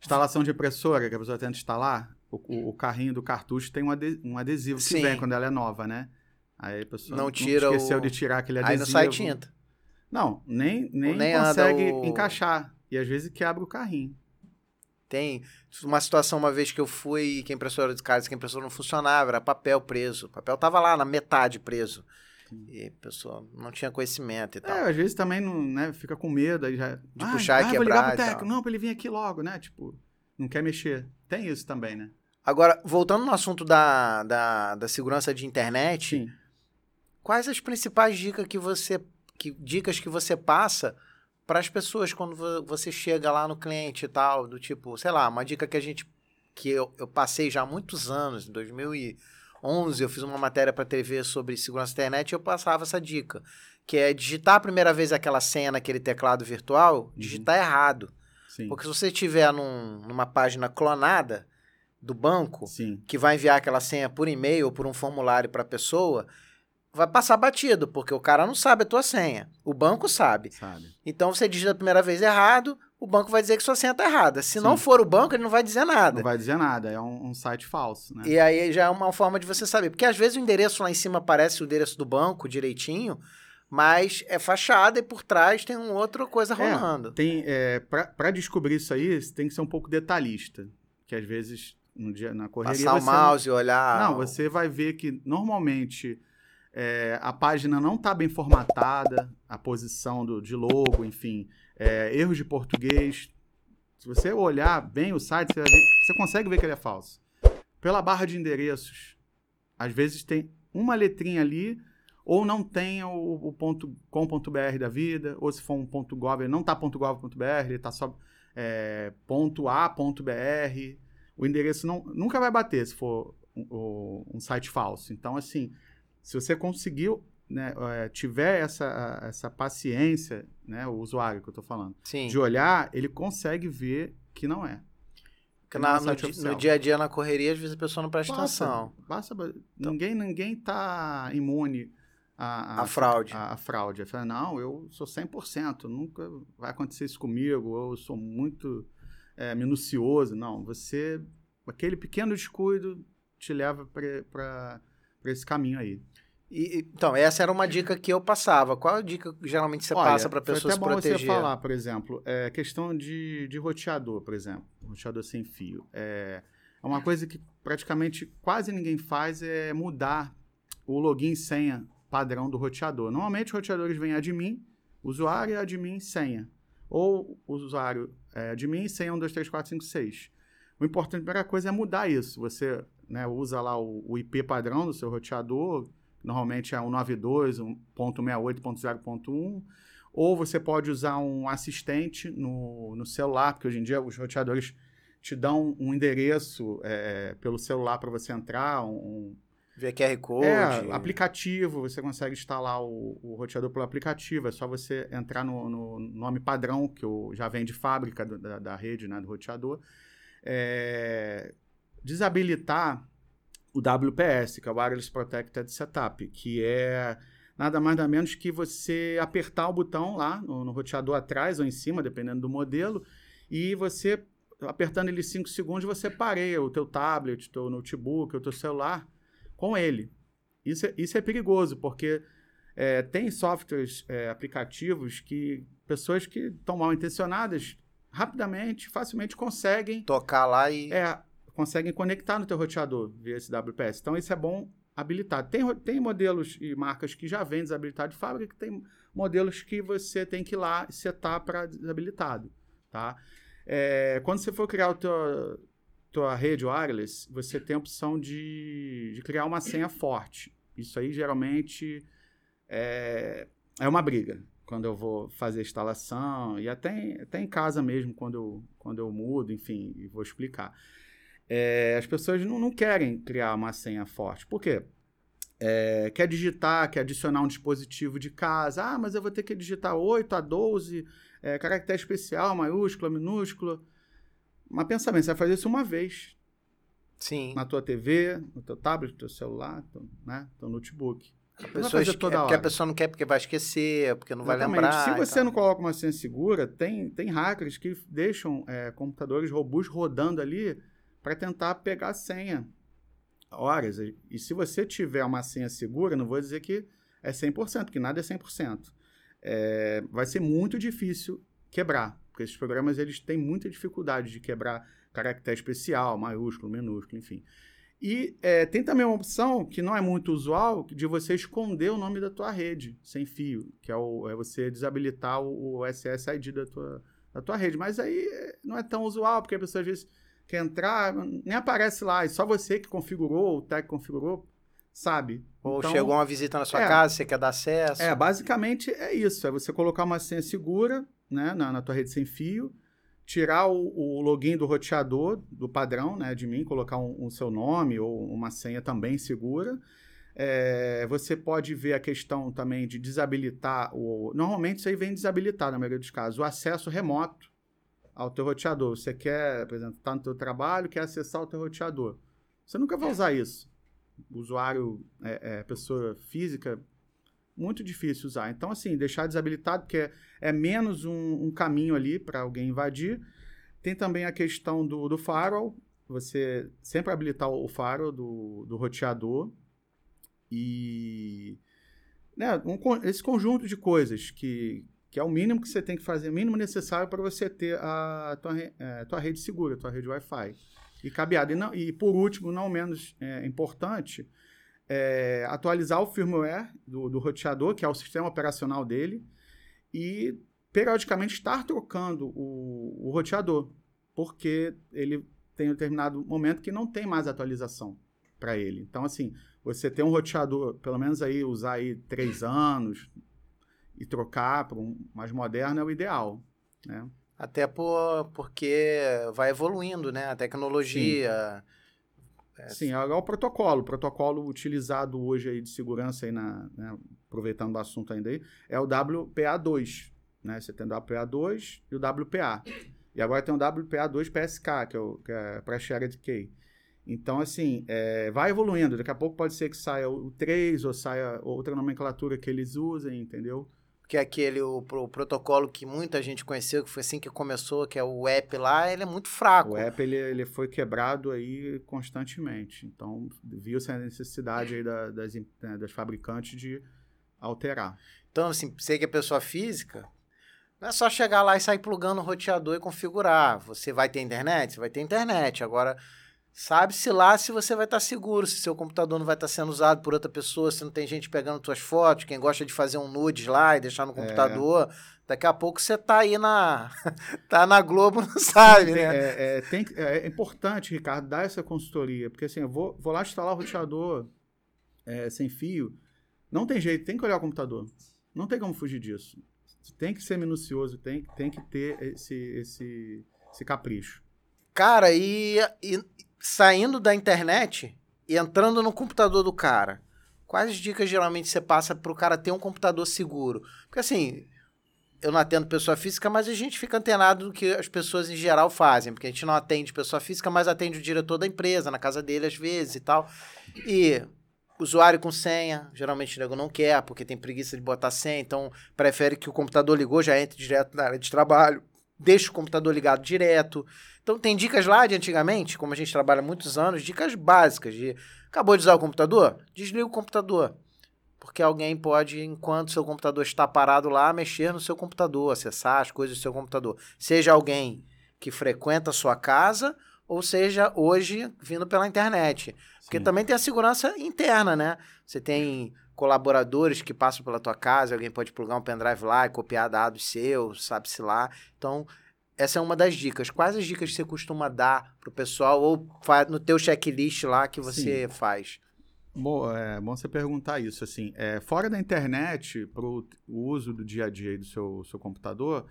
Instalação de impressora, que a pessoa tenta instalar, o, o carrinho do cartucho tem um adesivo que sim. vem quando ela é nova, né? Aí a pessoa não, tira não esqueceu o... de tirar aquele adesivo. Aí não sai tinta. Não, nem, nem, nem consegue o... encaixar. E às vezes quebra o carrinho. Tem uma situação uma vez que eu fui que a impressora de casa, que a impressora não funcionava, era papel preso. O papel tava lá na metade preso. E a pessoa não tinha conhecimento e tal. É, às vezes também não, né, fica com medo aí já, de ah, puxar ah, e quebrar. Vou ligar pro técnico. Não, pra ele vir aqui logo, né? Tipo, não quer mexer. Tem isso também, né? Agora, voltando no assunto da, da, da segurança de internet, Sim. Quais as principais dicas que você, que, dicas que você passa para as pessoas quando você chega lá no cliente e tal, do tipo, sei lá, uma dica que a gente que eu, eu passei já há muitos anos, em 2011 eu fiz uma matéria para TV sobre segurança da internet e eu passava essa dica, que é digitar a primeira vez aquela senha naquele teclado virtual, uhum. digitar errado. Sim. Porque se você estiver num, numa página clonada do banco, Sim. que vai enviar aquela senha por e-mail ou por um formulário para a pessoa, vai passar batido, porque o cara não sabe a tua senha. O banco sabe. sabe. Então você digita a primeira vez errado, o banco vai dizer que sua senha está errada. Se Sim. não for o banco, ele não vai dizer nada. Não vai dizer nada, é um, um site falso, né? E aí já é uma forma de você saber. Porque às vezes o endereço lá em cima aparece o endereço do banco direitinho, mas é fachada e por trás tem uma outra coisa É, rolando. Tem, é, para descobrir isso aí, você tem que ser um pouco detalhista. Que às vezes, no dia, na correria. Passar o mouse e olhar. Não, você vai ver que normalmente é, a página não está bem formatada, a posição do, de logo, enfim, é, erros de português. Se você olhar bem o site, você, ver- você consegue ver que ele é falso. Pela barra de endereços, às vezes tem uma letrinha ali, ou não tem o, o ponto .com.br da vida, ou se for um ponto .gov, ele não está .gov.br, ele está só é, ponto .a.br. O endereço não, nunca vai bater se for um, um site falso. Então, assim, se você conseguiu, né, é, tiver essa, essa paciência, né, o usuário que eu estou falando, Sim. de olhar, ele consegue ver que não é. Não é na- no, di- no dia a dia, na correria, às vezes a pessoa não presta Basta, atenção. basta, ninguém ninguém tá imune a, A fraude. A, a fraude. Fala, não, eu sou 100%, nunca vai acontecer isso comigo, eu sou muito é, minucioso. Não, você, aquele pequeno descuido te leva para esse caminho aí. E- então, essa era uma dica que eu passava. Qual a dica que geralmente você Olha, passa para a foi pessoa até se bom proteger? você falar, por exemplo, é, questão de, de roteador, por exemplo, roteador sem fio. É, é uma coisa que praticamente quase ninguém faz é mudar o login e senha padrão do roteador. Normalmente, roteadores vêm admin, usuário, admin, senha. Ou usuário, é, admin, senha 1, 2, 3, 4, 5, 6. O importante, a primeira coisa é mudar isso. Você né, usa lá o, o IP padrão do seu roteador, normalmente é 192, 1.68.0.1, ou você pode usar um assistente no, no celular, porque hoje em dia os roteadores te dão um endereço é, pelo celular para você entrar, um, Via QR Code. é, aplicativo, você consegue instalar o, o roteador pelo aplicativo, é só você entrar no, no nome padrão, que o- já vem de fábrica do- da, da rede, né, do roteador, é, desabilitar o WPS, que é o Wireless Protected Setup, que é nada mais nada menos que você apertar o botão lá no, no roteador atrás ou em cima, dependendo do modelo, e você, apertando ele 5 segundos, você pareia o teu tablet, o teu notebook, o teu celular com ele. Isso é, isso é perigoso, porque é, tem softwares, é, aplicativos que pessoas que estão mal intencionadas rapidamente, facilmente conseguem Tocar lá e. é, conseguem conectar no teu roteador via esse WPS. Então, isso é bom habilitar. Tem, tem modelos e marcas que já vêm desabilitado de fábrica, que tem modelos que você tem que ir lá e setar para desabilitado, tá? É, quando você for criar o teu, tua rede wireless, você tem a opção de, de criar uma senha forte. Isso aí, geralmente, é, é uma briga. Quando eu vou fazer a instalação, e até, até em casa mesmo, quando eu, quando eu mudo, enfim, e vou explicar. É, as pessoas não, não querem criar uma senha forte. Por quê? É, quer digitar, quer adicionar um dispositivo de casa. Ah, mas eu vou ter que digitar 8 a 12, é, caractere especial, maiúscula, minúscula. Mas pensa bem, você vai fazer isso uma vez Sim. na tua TV, no teu tablet, no teu celular, teu, né, teu notebook. A vai pessoa esque- toda é porque a pessoa não quer porque vai esquecer, porque não vai Exatamente. lembrar. Se você não coloca uma senha segura, tem, tem hackers que deixam é, computadores robustos rodando ali para tentar pegar a senha. Horas. E se você tiver uma senha segura, não vou dizer que é 100%, porque nada é 100%. É, vai ser muito difícil quebrar, porque esses programas eles têm muita dificuldade de quebrar caractere especial, maiúsculo, minúsculo, enfim. E é, tem também uma opção que não é muito usual de você esconder o nome da tua rede sem fio, que é, o, é você desabilitar o, o SSID da tua, da tua rede. Mas aí é, não é tão usual, porque a pessoa às vezes quer entrar, nem aparece lá, e só você que configurou, o tech configurou, sabe. Ou Então, chegou uma visita na sua é. casa, você quer dar acesso. é, basicamente é isso. É você colocar uma senha segura né, na, na tua rede sem fio, tirar o, o login do roteador, do padrão, né, de mim, colocar um, um seu nome ou uma senha também segura. É, você pode ver a questão também de desabilitar o. Normalmente isso aí vem desabilitado na maioria dos casos, o acesso remoto ao teu roteador. Você quer, por exemplo, está no teu trabalho, quer acessar o teu roteador. Você nunca vai usar isso. O usuário, é, é, pessoa física, muito difícil usar. Então, assim, deixar desabilitado, porque é, é menos um, um caminho ali para alguém invadir. Tem também a questão do, do firewall, você sempre habilitar o firewall do, do roteador e né, um, esse conjunto de coisas que, que é o mínimo que você tem que fazer, o mínimo necessário para você ter a tua, é, tua rede segura, a tua rede Wi-Fi e cabeada. E, não, e por último, não menos é, importante, é, atualizar o firmware do, do roteador, que é o sistema operacional dele, e periodicamente estar trocando o, o roteador, porque ele tem um determinado momento que não tem mais atualização para ele. Então, assim, você ter um roteador, pelo menos aí usar aí três anos e trocar para um mais moderno é o ideal, né? Até por, porque vai evoluindo, né? A tecnologia. Sim, é... Sim é o protocolo. O protocolo utilizado hoje aí de segurança, aí na, né? aproveitando o assunto ainda aí, é o WPA2. Né? Você tem o WPA2 e o WPA. E agora tem o WPA2 PSK, que é, o, que é Pre-Shared Key. Então, assim, é, vai evoluindo. Daqui a pouco pode ser que saia o 3 ou saia outra nomenclatura que eles usem, entendeu? Que é aquele, o, o, protocolo que muita gente conheceu, que foi assim que começou, que é o app lá, ele é muito fraco. O app, ele, ele foi quebrado aí constantemente. Então, viu-se a necessidade aí da, das, né, das fabricantes de alterar. Então, assim, você que é pessoa física, não é só chegar lá e sair plugando o roteador e configurar. Você vai ter internet? Você vai ter internet. Agora, sabe-se lá se você vai estar seguro, se seu computador não vai estar sendo usado por outra pessoa, se não tem gente pegando suas fotos, quem gosta de fazer um nudes lá e deixar no é. computador. É. Daqui a pouco você tá aí na. tá na Globo, não sabe, né? É, é, tem, é, importante, Ricardo, dar essa consultoria. Porque assim, eu vou, vou lá instalar o roteador é, sem fio. Não tem jeito, tem que olhar o computador. Não tem como fugir disso tem que ser minucioso, tem, tem que ter esse, esse, esse capricho. Cara, e, e saindo da internet e entrando no computador do cara, quais dicas geralmente você passa para o cara ter um computador seguro? Porque assim, eu não atendo pessoa física, mas a gente fica antenado do que as pessoas em geral fazem, porque a gente não atende pessoa física, mas atende o diretor da empresa, na casa dele às vezes e tal. E usuário com senha, geralmente o nego não quer, porque tem preguiça de botar senha, então prefere que o computador ligou, já entre direto na área de trabalho, deixa o computador ligado direto. Então tem dicas lá de antigamente, como a gente trabalha há muitos anos, dicas básicas de acabou de usar o computador? Desliga o computador. Porque alguém pode, enquanto seu computador está parado lá, mexer no seu computador, acessar as coisas do seu computador. Seja alguém que frequenta a sua casa ou seja hoje vindo pela internet. Porque Sim. também tem a segurança interna, né? Você tem colaboradores que passam pela tua casa, alguém pode plugar um pendrive lá e copiar dados seus, sabe-se lá. Então, essa é uma das dicas. Quais as dicas que você costuma dar pro pessoal ou no teu checklist lá que você Sim. faz? Bom, é bom você perguntar isso. Assim, é, fora da internet, para o uso do dia a dia do seu, seu computador,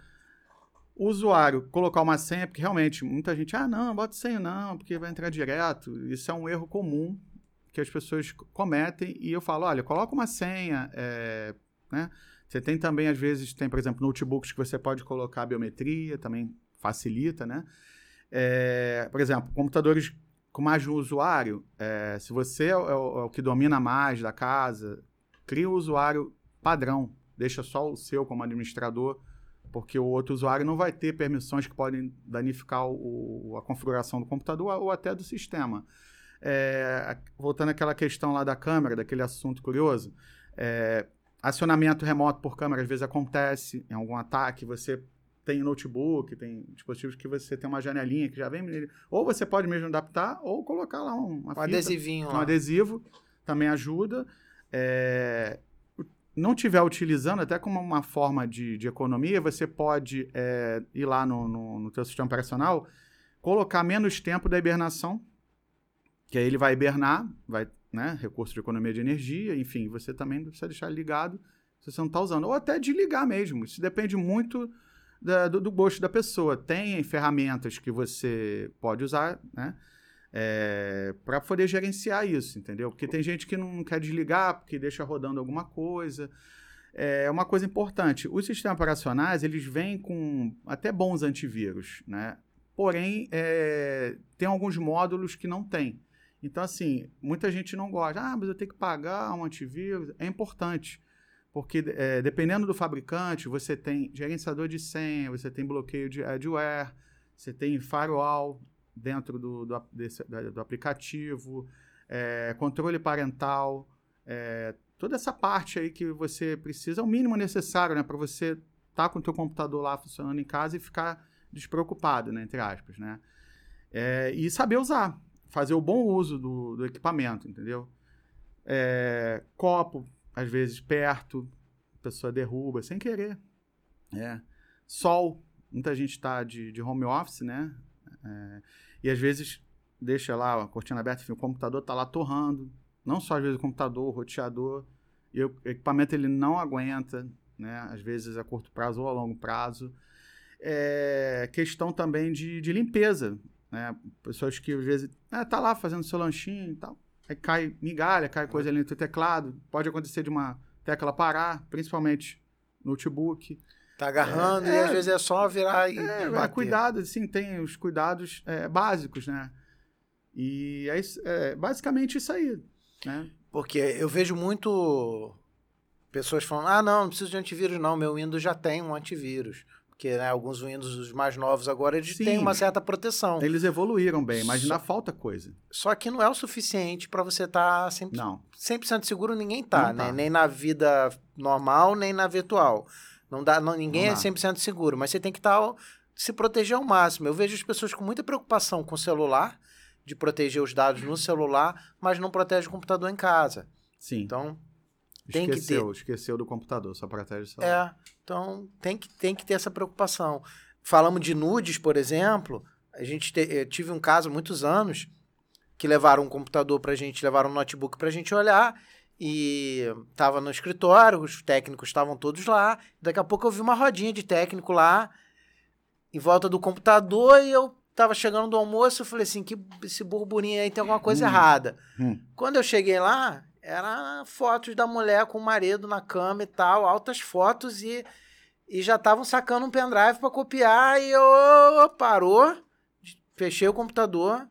o usuário colocar uma senha, porque realmente muita gente, ah, não, bota senha não, porque vai entrar direto. Isso é um erro comum que as pessoas cometem e eu falo, olha, coloca uma senha, é, né? Você tem também, às vezes, tem, por exemplo, notebooks que você pode colocar biometria, também facilita, né? É, por exemplo, computadores com mais de um usuário, é, se você é o, é o, que domina mais da casa, cria o um usuário padrão, deixa só o seu como administrador, porque o outro usuário não vai ter permissões que podem danificar o, a configuração do computador ou até do sistema. É, voltando àquela questão lá da câmera, daquele assunto curioso, é, acionamento remoto por câmera às vezes acontece em algum ataque, você tem notebook, tem dispositivos que você tem uma janelinha que já vem. Ou você pode mesmo adaptar, ou colocar lá uma um fita, adesivinho. Um adesivo também ajuda. É, não estiver utilizando, até como uma forma de, de economia, você pode é, ir lá no, no, no teu sistema operacional, colocar menos tempo da hibernação, que aí ele vai hibernar, vai, né, recurso de economia de energia, enfim, você também precisa deixar ligado se você não está usando. Ou até desligar mesmo, isso depende muito da, do, do gosto da pessoa. Tem ferramentas que você pode usar, né, é, para poder gerenciar isso, entendeu? Porque tem gente que não quer desligar, porque deixa rodando alguma coisa. É uma coisa importante. Os sistemas operacionais, eles vêm com até bons antivírus, né? Porém, é, tem alguns módulos que não tem. Então, assim, muita gente não gosta. Ah, mas eu tenho que pagar um antivírus. É importante. porque é, dependendo do fabricante, você tem gerenciador de senha, você tem bloqueio de adware, você tem firewall dentro do, do, desse, do aplicativo, é, controle parental, é, toda essa parte aí que você precisa, é o mínimo necessário, né, para você estar tá com o teu computador lá funcionando em casa e ficar despreocupado, né, entre aspas, né, é, e saber usar, fazer o bom uso do, do equipamento, entendeu? É, copo, às vezes perto, a pessoa derruba sem querer. É. Sol, muita gente está de, de home office, né? É, e às vezes deixa lá a cortina aberta, enfim, o computador está lá torrando. Não só às vezes o computador, o roteador. E o equipamento ele não aguenta, né? Às vezes a curto prazo ou a longo prazo. É, questão também de, de limpeza, né? Pessoas que às vezes ah, tá lá fazendo seu lanchinho e tal. Aí cai migalha, cai coisa ali no teu teclado. Pode acontecer de uma tecla parar, principalmente notebook. Tá agarrando é, e às vezes é só virar e. É, é cuidado, assim, tem os cuidados é, básicos, né? E é, é, basicamente isso aí. Né? Porque eu vejo muito pessoas falando: ah, não, não preciso de antivírus, não, meu Windows já tem um antivírus. Porque né, alguns Windows os mais novos agora eles Sim, têm uma certa proteção. Eles evoluíram bem, mas ainda falta coisa. Só que não é o suficiente para você estar tá 100%, não. 100 seguro, ninguém tá, né? Tá. Nem na vida normal, nem na virtual. Não dá, não, ninguém não é 100% seguro, mas você tem que estar tá, se proteger ao máximo. Eu vejo as pessoas com muita preocupação com o celular, de proteger os dados no celular, mas não protege o computador em casa. Sim. Então, tem esqueceu, que ter. Esqueceu do computador, só protege o celular. É, então tem que, tem que ter essa preocupação. Falamos de nudes, por exemplo. A gente te, eu tive um caso há muitos anos que levaram um computador para a gente, levaram um notebook para a gente olhar e tava no escritório, os técnicos estavam todos lá. Daqui a pouco eu vi uma rodinha de técnico lá em volta do computador e eu tava chegando do almoço, eu falei assim, que esse burburinho aí tem alguma coisa hum. errada. Hum. Quando eu cheguei lá, era fotos da mulher com o marido na cama e tal, altas fotos e, e já estavam sacando um pendrive para copiar e eu parou, fechei o computador,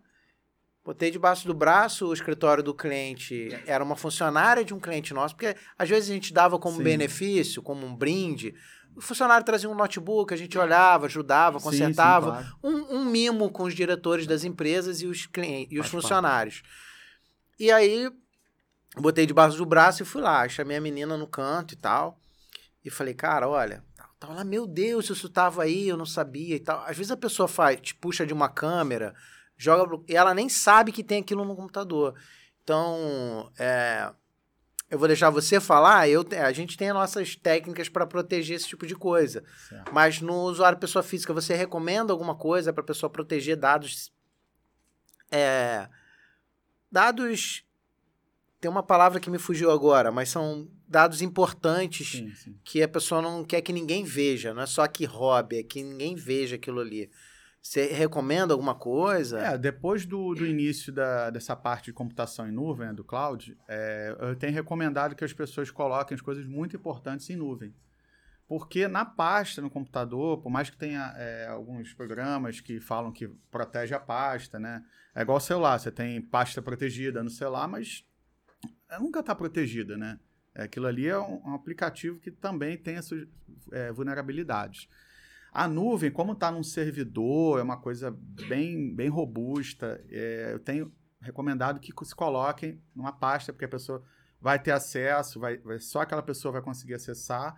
botei debaixo do braço o escritório do cliente, era uma funcionária de um cliente nosso, porque às vezes a gente dava como Sim. benefício, como um brinde, o funcionário trazia um notebook, a gente olhava, ajudava, consertava, sim, sim, claro. um, um, mimo com os diretores das empresas e os clientes e os funcionários. E aí botei debaixo do braço e fui lá. Chamei a menina no canto e tal. E falei, cara, olha, tava lá, meu Deus, isso tava aí, eu não sabia e tal. Às vezes a pessoa faz, te puxa de uma câmera, joga, e ela nem sabe que tem aquilo no computador. Então, é, eu vou deixar você falar, eu, a gente tem as nossas técnicas para proteger esse tipo de coisa. Certo. Mas no usuário pessoa física, você recomenda alguma coisa para a pessoa proteger dados. É, dados tem uma palavra que me fugiu agora, mas são dados importantes sim, sim. que a pessoa não quer que ninguém veja, não é só que hobby, é que ninguém veja aquilo ali. Você recomenda alguma coisa? É, depois do, do início da, dessa parte de computação em nuvem, do cloud, é, eu tenho recomendado que as pessoas coloquem as coisas muito importantes em nuvem. Porque na pasta, no computador, por mais que tenha é, alguns programas que falam que protege a pasta, né? É igual o celular, você tem pasta protegida no celular, mas nunca está protegida, né? Aquilo ali é um, um aplicativo que também tem essas é, vulnerabilidades. A nuvem, como está num servidor, é uma coisa bem, bem robusta. É, eu tenho recomendado que se coloquem numa pasta, porque a pessoa vai ter acesso, vai, vai só aquela pessoa vai conseguir acessar.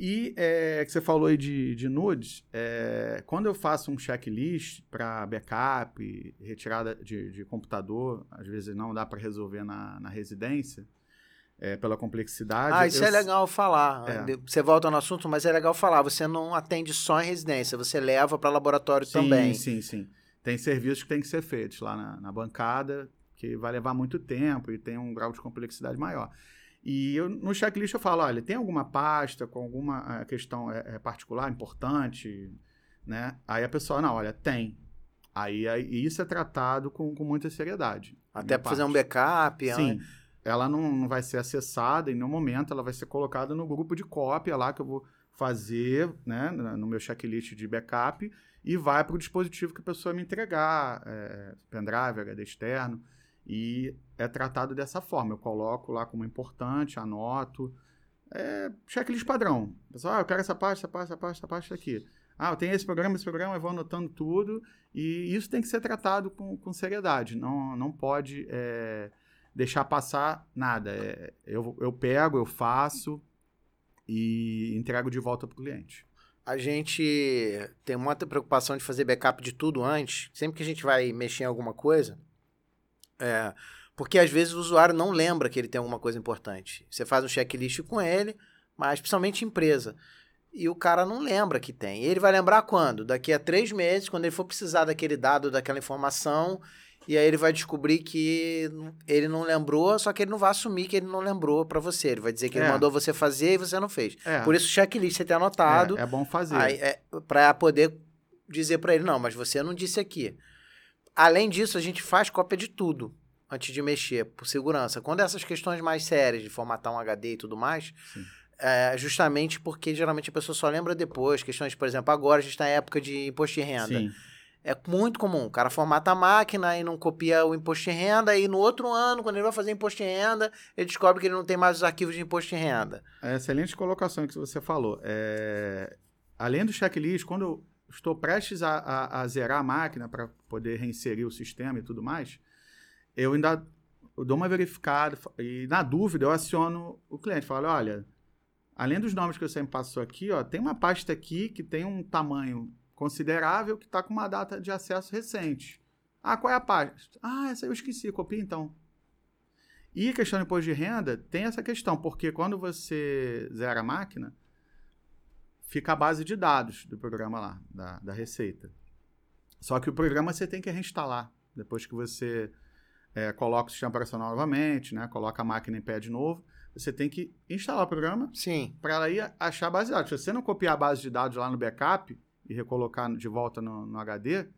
E é, que você falou aí de, de nudes, é, quando eu faço um checklist para backup, retirada de, de, computador, às vezes não dá para resolver na, na residência, é, pela complexidade. Ah, isso eu... é legal falar. É. Você volta no assunto, mas é legal falar. Você não atende só em residência, você leva para laboratório sim, também. Sim, sim, sim. Tem serviços que têm que ser feitos lá na, na bancada, que vai levar muito tempo e tem um grau de complexidade maior. E eu, no checklist eu falo, olha, tem alguma pasta com alguma eh, questão é, é, particular, importante, né? Aí a pessoa, não, olha, tem. Aí, aí isso é tratado com, com muita seriedade. Até para fazer um backup. Sim. Ela, ela não, não vai ser acessada em nenhum momento, ela vai ser colocada no grupo de cópia lá que eu vou fazer, né, no meu checklist de backup e vai para o dispositivo que a pessoa me entregar, é, pendrive, HD externo. E é tratado dessa forma. Eu coloco lá como importante, anoto. é checklist padrão. Pessoal, ah, eu quero essa parte, essa parte, essa parte, essa parte aqui. Ah, eu tenho esse programa, esse programa, eu vou anotando tudo. E isso tem que ser tratado com, com seriedade. Não, não pode é, deixar passar nada. É, eu, eu pego, eu faço e entrego de volta para o cliente. A gente tem muita preocupação de fazer backup de tudo antes. Sempre que a gente vai mexer em alguma coisa, é, porque às vezes o usuário não lembra que ele tem alguma coisa importante. Você faz um checklist com ele, mas principalmente empresa. E o cara não lembra que tem. Ele vai lembrar quando? Daqui a três meses, quando ele for precisar daquele dado, daquela informação, e aí ele vai descobrir que ele não lembrou, só que ele não vai assumir que ele não lembrou para você. Ele vai dizer que é. ele mandou você fazer e você não fez. É. Por isso o checklist você tem anotado. É, é bom fazer. é, para poder dizer para ele, não, mas você não disse aqui. Além disso, a gente faz cópia de tudo antes de mexer, por segurança. Quando essas questões mais sérias de formatar um HD e tudo mais. É, justamente porque geralmente a pessoa só lembra depois. Questões, por exemplo, agora a gente está na época de imposto de renda. Sim. É muito comum. O cara formata a máquina e não copia o imposto de renda, e no outro ano, quando ele vai fazer imposto de renda, ele descobre que ele não tem mais os arquivos de imposto de renda. É excelente colocação que você falou. É... Além do checklist, quando eu estou prestes a, a, a zerar a máquina para poder reinserir o sistema e tudo mais, eu ainda eu dou uma verificada e, na dúvida, eu aciono o cliente. Falo, olha, além dos nomes que você me passou aqui, ó, tem uma pasta aqui que tem um tamanho considerável que está com uma data de acesso recente. Ah, qual é a pasta? Ah, essa eu esqueci, copia então. E questão do imposto de renda tem essa questão, porque quando você zera a máquina, fica a base de dados do programa lá, da, da Receita. Só que o programa você tem que reinstalar. Depois que você é, coloca o sistema operacional novamente, né, coloca a máquina em pé de novo, você tem que instalar o programa para ela ir achar a base de dados. Se você não copiar a base de dados lá no backup e recolocar de volta no, no HD,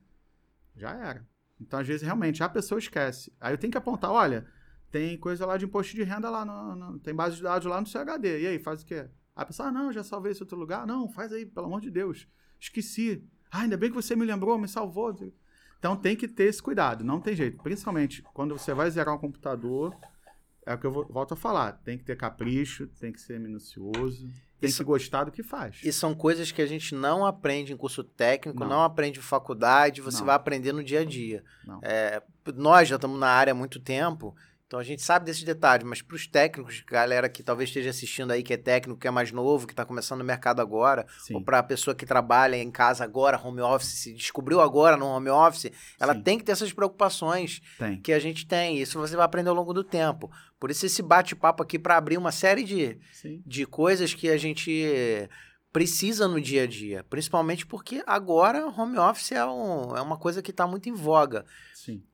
já era. Então, às vezes, realmente, a pessoa esquece. Aí eu tenho que apontar, olha, tem coisa lá de imposto de renda lá, no, no, tem base de dados lá no seu HD. E aí, faz o quê? A pessoa, ah, não, já salvei esse outro lugar. Não, faz aí, pelo amor de Deus. Esqueci. Ah, ainda bem que você me lembrou, me salvou. Então tem que ter esse cuidado, não tem jeito. Principalmente quando você vai zerar um computador, é o que eu volto a falar. Tem que ter capricho, tem que ser minucioso, tem Isso, que gostar do que faz. E são coisas que a gente não aprende em curso técnico, não, não aprende em faculdade, você não. vai aprender no dia a dia. É, nós já estamos na área há muito tempo então a gente sabe desses detalhes, mas para os técnicos, galera que talvez esteja assistindo aí, que é técnico, que é mais novo, que está começando no mercado agora, Sim. ou para a pessoa que trabalha em casa agora, home office, se descobriu agora no home office, ela Sim. tem que ter essas preocupações tem. que a gente tem. Isso você vai aprender ao longo do tempo. Por isso esse bate-papo aqui para abrir uma série de, de coisas que a gente precisa no dia a dia, principalmente porque agora home office é, um, é uma coisa que está muito em voga.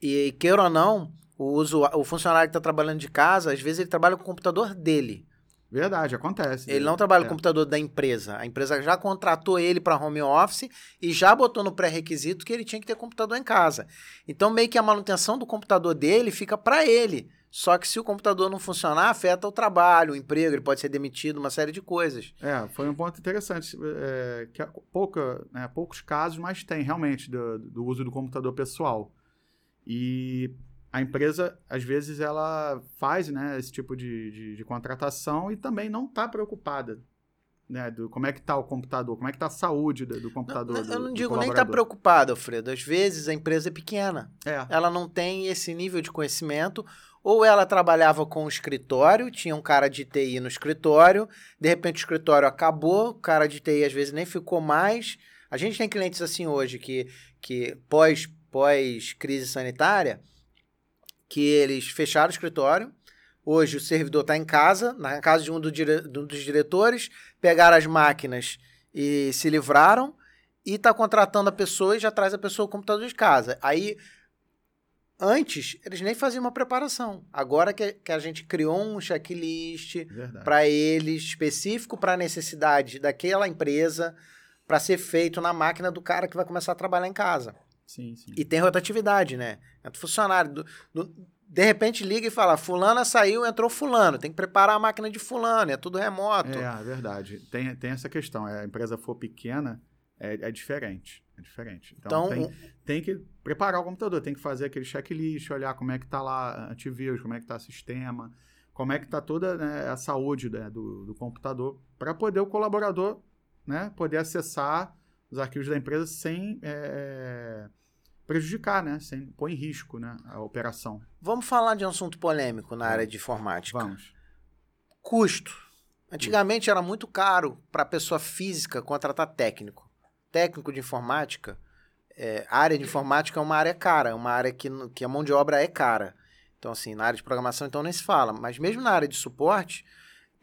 E queira ou não, o, usuário, o funcionário que está trabalhando de casa, às vezes ele trabalha com o computador dele. Verdade, acontece. Ele não trabalha é. com o computador da empresa. A empresa já contratou ele para home office e já botou no pré-requisito que ele tinha que ter computador em casa. Então, meio que a manutenção do computador dele fica para ele. Só que se o computador não funcionar, afeta o trabalho, o emprego, ele pode ser demitido, uma série de coisas. É, foi um ponto interessante. É, que pouca, né, poucos casos, mas tem realmente do, do uso do computador pessoal. E a empresa, às vezes, ela faz né, esse tipo de, de, de contratação e também não está preocupada né, do como é que está o computador, como é que está a saúde do, do computador. Não, do, eu não digo nem está preocupado, Alfredo. Às vezes a empresa é pequena. É. Ela não tem esse nível de conhecimento. Ou ela trabalhava com o escritório, tinha um cara de TI no escritório, de repente o escritório acabou, o cara de TI às vezes nem ficou mais. A gente tem clientes assim hoje que, que pós, pós crise sanitária, que eles fecharam o escritório. Hoje o servidor está em casa, na casa de um, do dire... de um dos diretores, pegaram as máquinas e se livraram e está contratando a pessoa e já traz a pessoa o computador de casa. Aí, antes, eles nem faziam uma preparação. Agora que, que a gente criou um checklist para eles, específico para a necessidade daquela empresa, para ser feito na máquina do cara que vai começar a trabalhar em casa. Sim, sim. E tem rotatividade, né? É do funcionário. Do, do, de repente liga e fala: Fulana saiu, entrou Fulano. Tem que preparar a máquina de Fulano, é tudo remoto. É, é verdade. Tem, tem essa questão. É, a empresa for pequena, é, é diferente. É diferente. Então, então tem, tem, que preparar o computador, tem que fazer aquele checklist, olhar como é que está lá antivírus, como é que está o sistema, como é que está toda né, a saúde né, do, do computador para poder o colaborador né, poder acessar os arquivos da empresa sem é, prejudicar, né, sem pôr em risco né, a operação. Vamos falar de um assunto polêmico na área de informática. Vamos. Custo. Antigamente era muito caro para a pessoa física contratar técnico. Técnico de informática, é, área de informática é uma área cara, é uma área que, que a mão de obra é cara. Então, assim, na área de programação, então nem se fala. Mas mesmo na área de suporte,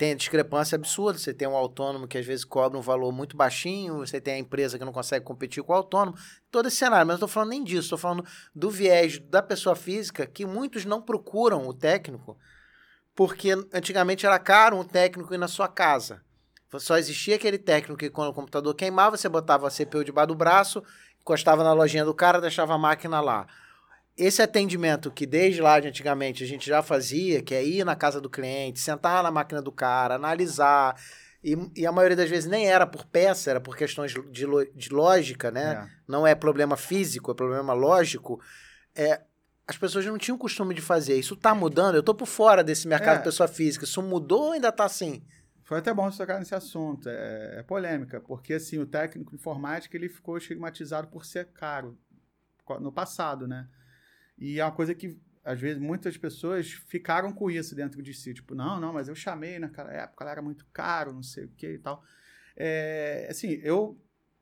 tem discrepância absurda. Você tem um autônomo que às vezes cobra um valor muito baixinho, você tem a empresa que não consegue competir com o autônomo. Todo esse cenário. Mas não estou falando nem disso, estou falando do viés da pessoa física, que muitos não procuram o técnico, porque antigamente era caro um técnico ir na sua casa. Só existia aquele técnico que quando o computador queimava, você botava a CPU debaixo do braço, encostava na lojinha do cara, deixava a máquina lá esse atendimento que desde lá de antigamente a gente já fazia, que é ir na casa do cliente, sentar na máquina do cara, analisar, e, e a maioria das vezes nem era por peça, era por questões de, de lógica, né? É. Não é problema físico, é problema lógico. É, as pessoas não tinham costume de fazer. Isso está mudando. Eu estou por fora desse mercado é. de pessoa física. Isso mudou ou ainda está assim? Foi até bom você tocar nesse assunto. É, é, polêmica, porque assim, o técnico informático ele ficou estigmatizado por ser caro no passado, né? E é uma coisa que, às vezes, muitas pessoas ficaram com isso dentro de si. Tipo, não, não, mas eu chamei naquela época, ela era muito caro, não sei o que e tal. É, assim, eu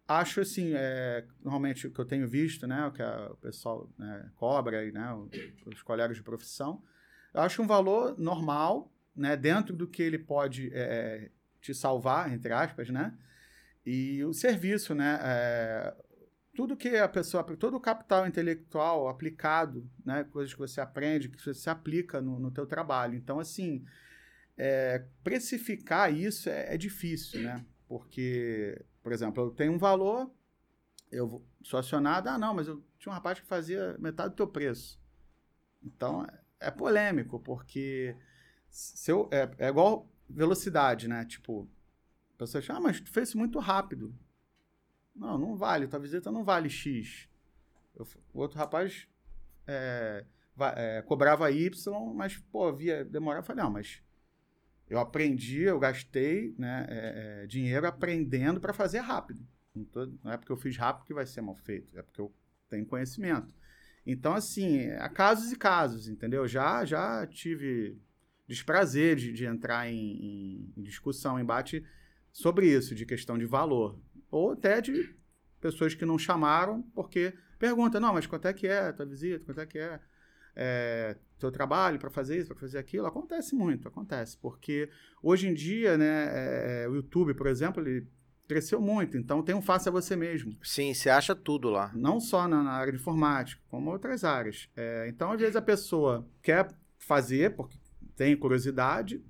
acho assim, é, normalmente o que eu tenho visto, né, o que a, o pessoal né, cobra, aí, né, os colegas de profissão, eu acho um valor normal, né, dentro do que ele pode é, te salvar, entre aspas, né, e o serviço, né, é, tudo que a pessoa, todo o capital intelectual aplicado, né, coisas que você aprende, que você aplica no, no teu trabalho. Então, assim, é, precificar isso é, é, difícil, né? Porque, por exemplo, eu tenho um valor, eu sou acionado, ah, não, mas eu tinha um rapaz que fazia metade do teu preço. Então, é, é polêmico, porque se eu, é, é igual velocidade, né? Tipo, a pessoa diz, ah, mas tu fez isso muito rápido. Não, não vale, tua visita não vale X. Eu, o outro rapaz é, é, cobrava Y, mas, pô, via demorar. Eu falei, não, mas eu aprendi, eu gastei né, é, é dinheiro aprendendo para fazer rápido. Não, tô, não, é porque eu fiz rápido que vai ser mal feito, é porque eu tenho conhecimento. Então, assim, há casos e casos, entendeu? Já, já tive desprazer de, de entrar em, em discussão, embate sobre isso, de questão de valor. Ou até de pessoas que não chamaram, porque pergunta, não, mas quanto é que é a tua visita, quanto é que é, é teu trabalho para fazer isso, para fazer aquilo? Acontece muito, acontece, porque hoje em dia, né, é, o YouTube, por exemplo, ele cresceu muito, então tem um faça você mesmo. Sim, você acha tudo lá. Não só na, na área de informática, como outras áreas. É, então, às vezes, a pessoa quer fazer, porque tem curiosidade,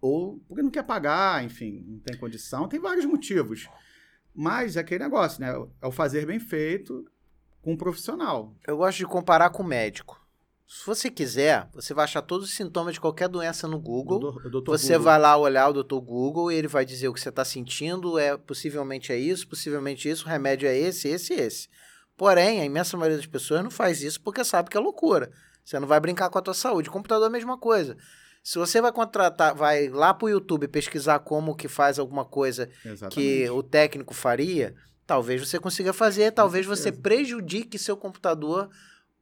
ou porque não quer pagar, enfim, não tem condição, tem vários motivos. Mas é aquele negócio, né? É o fazer bem feito com um profissional. Eu gosto de comparar com o médico. Se você quiser, você vai achar todos os sintomas de qualquer doença no Google. O do, o você Google. vai lá olhar o doutor Google e ele vai dizer o que você está sentindo, é possivelmente é isso, possivelmente isso, o remédio é esse, esse e esse. Porém, a imensa maioria das pessoas não faz isso porque sabe que é loucura. Você não vai brincar com a tua saúde. O computador é a mesma coisa. Se você vai contratar, vai lá para o YouTube pesquisar como que faz alguma coisa Exatamente. que o técnico faria, talvez você consiga fazer, talvez você prejudique seu computador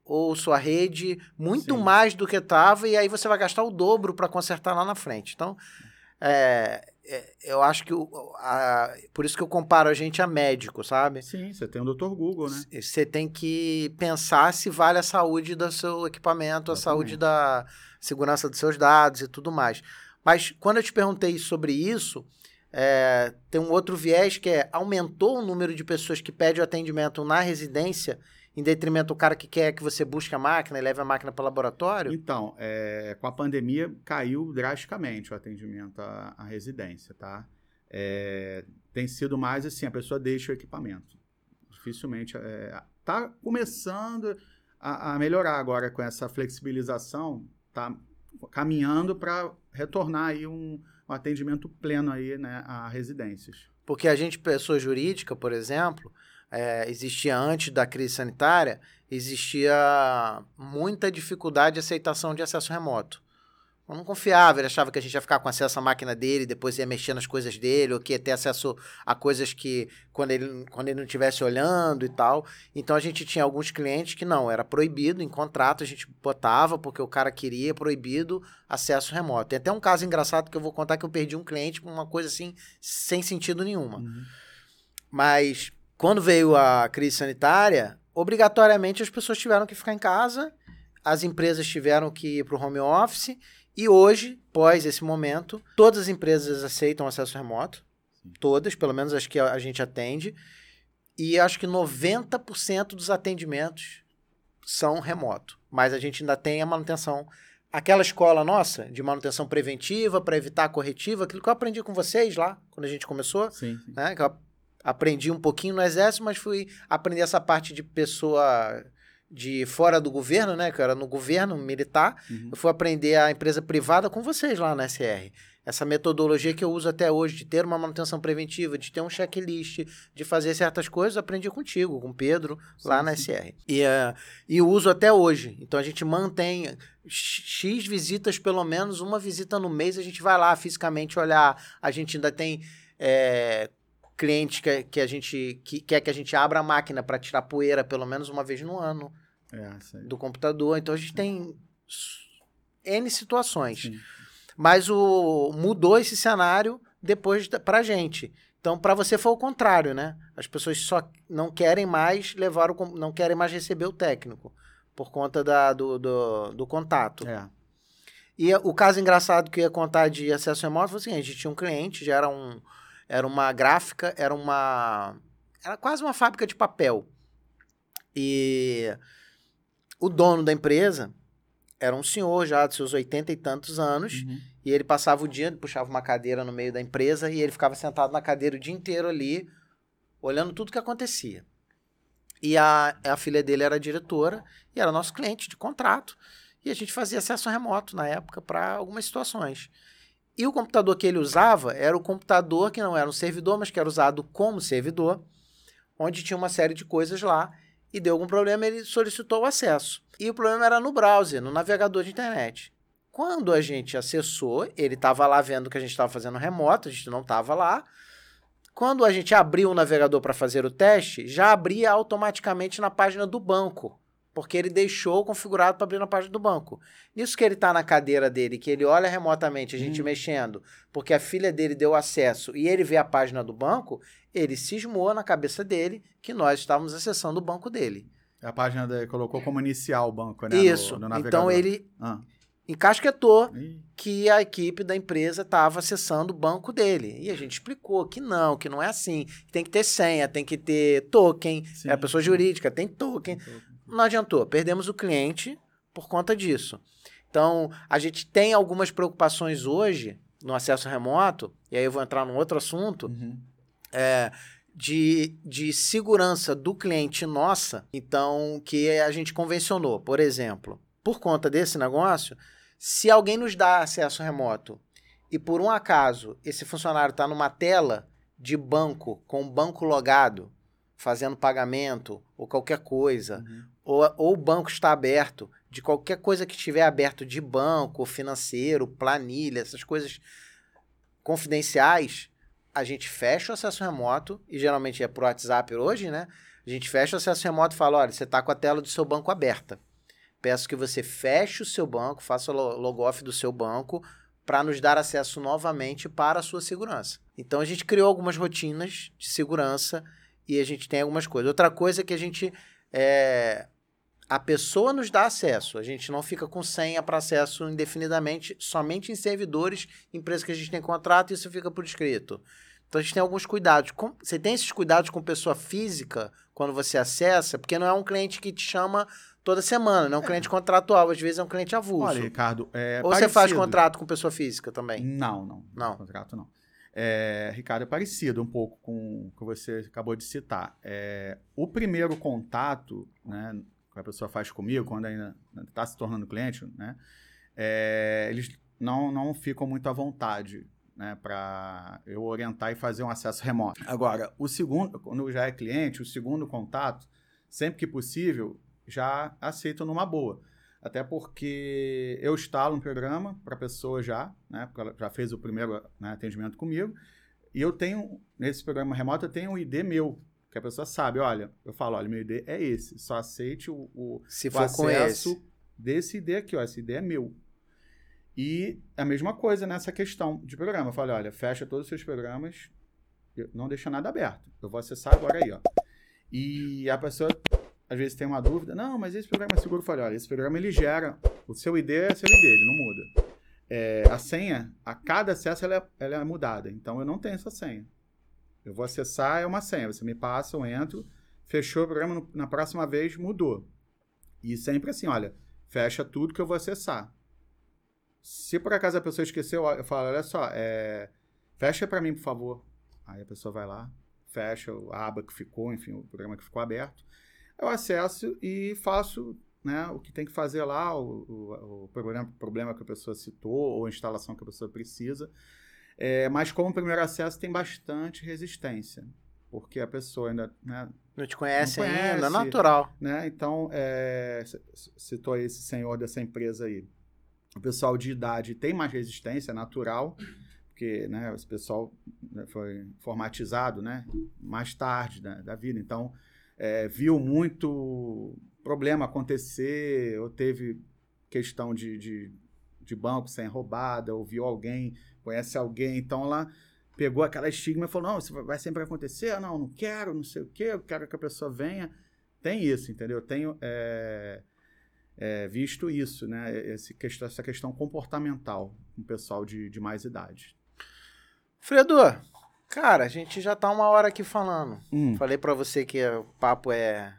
ou sua rede muito Sim. mais do que estava e aí você vai gastar o dobro para consertar lá na frente. Então, é, é, eu acho que o, a, por isso que eu comparo a gente a médico, sabe? Sim, você tem o Dr. Google, né? Você tem que pensar se vale a saúde do seu equipamento, Exatamente. a saúde da segurança dos seus dados e tudo mais. Mas quando eu te perguntei sobre isso, é, tem um outro viés que é aumentou o número de pessoas que pedem atendimento na residência em detrimento do cara que quer que você busque a máquina e leve a máquina para o laboratório? Então, é, com a pandemia caiu drasticamente o atendimento à, à residência, tá? É, tem sido mais assim, a pessoa deixa o equipamento. Dificilmente. Está é, começando a, a melhorar agora com essa flexibilização está caminhando para retornar aí um, um, atendimento pleno aí, né, a residências. Porque a gente, pessoa jurídica, por exemplo, é, existia antes da crise sanitária, existia muita dificuldade de aceitação de acesso remoto. Eu não confiava, ele achava que a gente ia ficar com acesso à máquina dele, depois ia mexer nas coisas dele, ou que ia ter acesso a coisas que quando ele, quando ele não estivesse olhando e tal. Então a gente tinha alguns clientes que não, era proibido em contrato, a gente botava porque o cara queria, proibido acesso remoto. Tem até um caso engraçado que eu vou contar que eu perdi um cliente por uma coisa assim, sem sentido nenhuma. Uhum. Mas quando veio a crise sanitária, obrigatoriamente as pessoas tiveram que ficar em casa, as empresas tiveram que ir para o home office e hoje, pós esse momento, todas as empresas aceitam acesso remoto. Todas, pelo menos as que a gente atende. E acho que 90% dos atendimentos são remoto. Mas a gente ainda tem a manutenção. Aquela escola nossa de manutenção preventiva para evitar a corretiva, aquilo que eu aprendi com vocês lá, quando a gente começou. Sim, sim. Né? Que eu aprendi um pouquinho no exército, mas fui aprender essa parte de pessoa de fora do governo, né? Que era no governo militar. Uhum. Eu fui aprender a empresa privada com vocês lá na SR. Essa metodologia que eu uso até hoje, de ter uma manutenção preventiva, de ter um checklist, de fazer certas coisas, aprendi contigo, com o Pedro, sim, lá na sim. SR. E, uh, e uso até hoje. Então a gente mantém X visitas, pelo menos uma visita no mês, a gente vai lá fisicamente olhar. A gente ainda tem. É, cliente que, que a gente que quer que a gente abra a máquina para tirar poeira pelo menos uma vez no ano é, do computador. Então a gente tem N situações. Sim. Mas o mudou esse cenário depois para a gente. Então, para você foi o contrário, né? As pessoas só não querem mais levar o, não querem mais receber o técnico por conta da, do, do, do contato. É. E o caso engraçado que eu ia contar de acesso remoto foi o seguinte: a gente tinha um cliente, já era um, era uma gráfica, era uma. Era quase uma fábrica de papel. E o dono da empresa era um senhor já de seus oitenta e tantos anos. Uhum. E ele passava o dia, puxava uma cadeira no meio da empresa e ele ficava sentado na cadeira o dia inteiro ali, olhando tudo que acontecia. E a, a filha dele era diretora e era nosso cliente de contrato. E a gente fazia acesso remoto na época para algumas situações. E o computador que ele usava era o computador que não era um servidor, mas que era usado como servidor, onde tinha uma série de coisas lá e deu algum problema, ele solicitou o acesso. E o problema era no browser, no navegador de internet. Quando a gente acessou, ele estava lá vendo que a gente estava fazendo remoto, a gente não estava lá. Quando a gente abriu o navegador para fazer o teste, já abria automaticamente na página do banco porque ele deixou configurado para abrir na página do banco. Nisso que ele está na cadeira dele, que ele olha remotamente, a gente hum. mexendo, porque a filha dele deu acesso e ele vê a página do banco, ele cismou na cabeça dele que nós estávamos acessando o banco dele. A página dele colocou como inicial o banco, né? Isso. No, no então ele ah. encasquetou Ih. que a equipe da empresa estava acessando o banco dele. E a gente explicou que não, que não é assim. Tem que ter senha, tem que ter token. Sim. É a pessoa jurídica, tem token. Tem token não adiantou, perdemos o cliente por conta disso. Então, a gente tem algumas preocupações hoje no acesso remoto, e aí eu vou entrar num outro assunto, uhum. é, de, de segurança do cliente nossa, então, que a gente convencionou. Por exemplo, por conta desse negócio, se alguém nos dá acesso remoto e por um acaso esse funcionário está numa tela de banco com o banco logado, fazendo pagamento ou qualquer coisa, uhum ou, ou o banco está aberto, de qualquer coisa que estiver aberto de banco, financeiro, planilha, essas coisas confidenciais, a gente fecha o acesso remoto, e geralmente é por WhatsApp hoje, né? A gente fecha o acesso remoto e fala: olha, você está com a tela do seu banco aberta. Peço que você feche o seu banco, faça o logoff do seu banco para nos dar acesso novamente para a sua segurança. Então a gente criou algumas rotinas de segurança e a gente tem algumas coisas. Outra coisa que a gente é, a pessoa nos dá acesso. A gente não fica com senha para acesso indefinidamente, somente em servidores, empresas que a gente tem contrato, e isso fica por escrito. Então a gente tem alguns cuidados. você tem esses cuidados com pessoa física quando você acessa, porque não é um cliente que te chama toda semana, não é um é. cliente contratual, às vezes é um cliente avulso. Olha, Ricardo, é Ou parecido. você faz contrato com pessoa física também? Não, não. Não. Contrato não. É, Ricardo, é parecido um pouco com o que você acabou de citar. É, o primeiro contato, né, que a pessoa faz comigo, quando ainda está se tornando cliente, né? É, eles não, não ficam muito à vontade né, para eu orientar e fazer um acesso remoto. Agora, o segundo, quando já é cliente, o segundo contato, sempre que possível, já aceito numa boa. Até porque eu instalo um programa para a pessoa já, né? Porque ela já fez o primeiro né, atendimento comigo. E eu tenho, nesse programa remoto, eu tenho um ID meu, que a pessoa sabe, olha, eu falo, olha, meu ID é esse, só aceite o, o, Se o for com acesso esse. desse ID aqui, ó, esse ID é meu. E a mesma coisa nessa questão de programa. Eu falo, olha, fecha todos os seus programas, não deixa nada aberto. Eu vou acessar agora aí, ó. E a pessoa, às vezes, tem uma dúvida, não, mas esse programa é seguro. Eu falo, olha, esse programa, ele gera, o seu ID é seu ID, ele não muda. É, a senha, a cada acesso, ela é, ela é mudada. Então, eu não tenho essa senha. Eu vou acessar, é uma senha. Você me passa, eu entro, fechou o programa, na próxima vez mudou. E sempre assim, olha, fecha tudo que eu vou acessar. Se por acaso a pessoa esqueceu, eu falo, olha só, é, fecha para mim, por favor. Aí a pessoa vai lá, fecha a aba que ficou, enfim, o programa que ficou aberto. Eu acesso e faço né, o que tem que fazer lá, o, o, o problema, problema que a pessoa citou, ou a instalação que a pessoa precisa. É, mas como primeiro acesso tem bastante resistência, porque a pessoa ainda né, Não te conhece, Não ainda, conhece. natural. né? Então, é, citou esse senhor dessa empresa aí. O pessoal de idade tem mais resistência, é natural, porque né, esse pessoal né, foi formatizado né, mais tarde né, da vida. Então, é, viu muito problema acontecer, ou teve questão de, de, de banco sem roubada, ou viu alguém, conhece alguém. Então, ela pegou aquela estigma e falou: não, isso vai sempre acontecer? Ah, Não, não quero, não sei o quê, eu quero que a pessoa venha. Tem isso, entendeu? Eu tenho é, é, visto isso, né? Esse, essa questão comportamental com o pessoal de, de mais idade. Fredo, cara, a gente já tá uma hora aqui falando. Hum, Falei pra você que o papo é.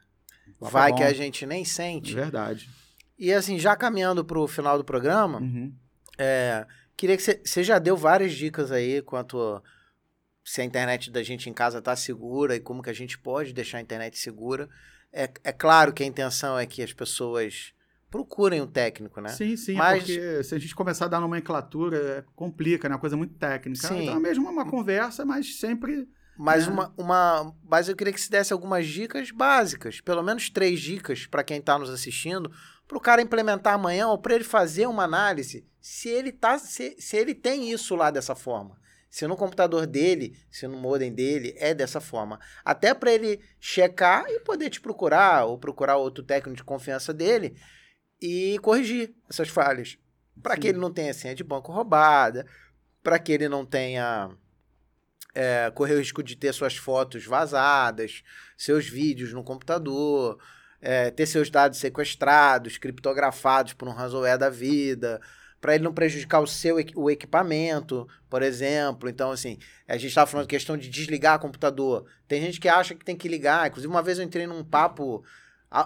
Papo Vai bom. que a gente nem sente. verdade. E assim, já caminhando pro final do programa, Uhum. é, queria que você, já deu várias dicas aí quanto se a internet da gente em casa tá segura e como que a gente pode deixar a internet segura. É, é claro que a intenção é que as pessoas procurem um técnico, né? Sim, sim, Mas- porque se a gente começar a dar nomenclatura, é, complica, né? Uma coisa muito técnica. Sim. Então é mesmo uma conversa, mas sempre. Mas É. uma, uma, mas eu queria que se desse algumas dicas básicas, pelo menos três dicas para quem está nos assistindo, para o cara implementar amanhã ou para ele fazer uma análise se ele tá, se, se ele tem isso lá dessa forma. Se no computador dele, se no modem dele é dessa forma, até para ele checar e poder te procurar ou procurar outro técnico de confiança dele e corrigir essas falhas, para que ele não tenha senha de banco roubada, para que ele não tenha é, correr o risco de ter suas fotos vazadas, seus vídeos no computador, é, ter seus dados sequestrados, criptografados por um ransomware da vida, para ele não prejudicar o seu o equipamento, por exemplo. Então, assim, a gente estava falando de questão de desligar computador. Tem gente que acha que tem que ligar. Inclusive, uma vez eu entrei num papo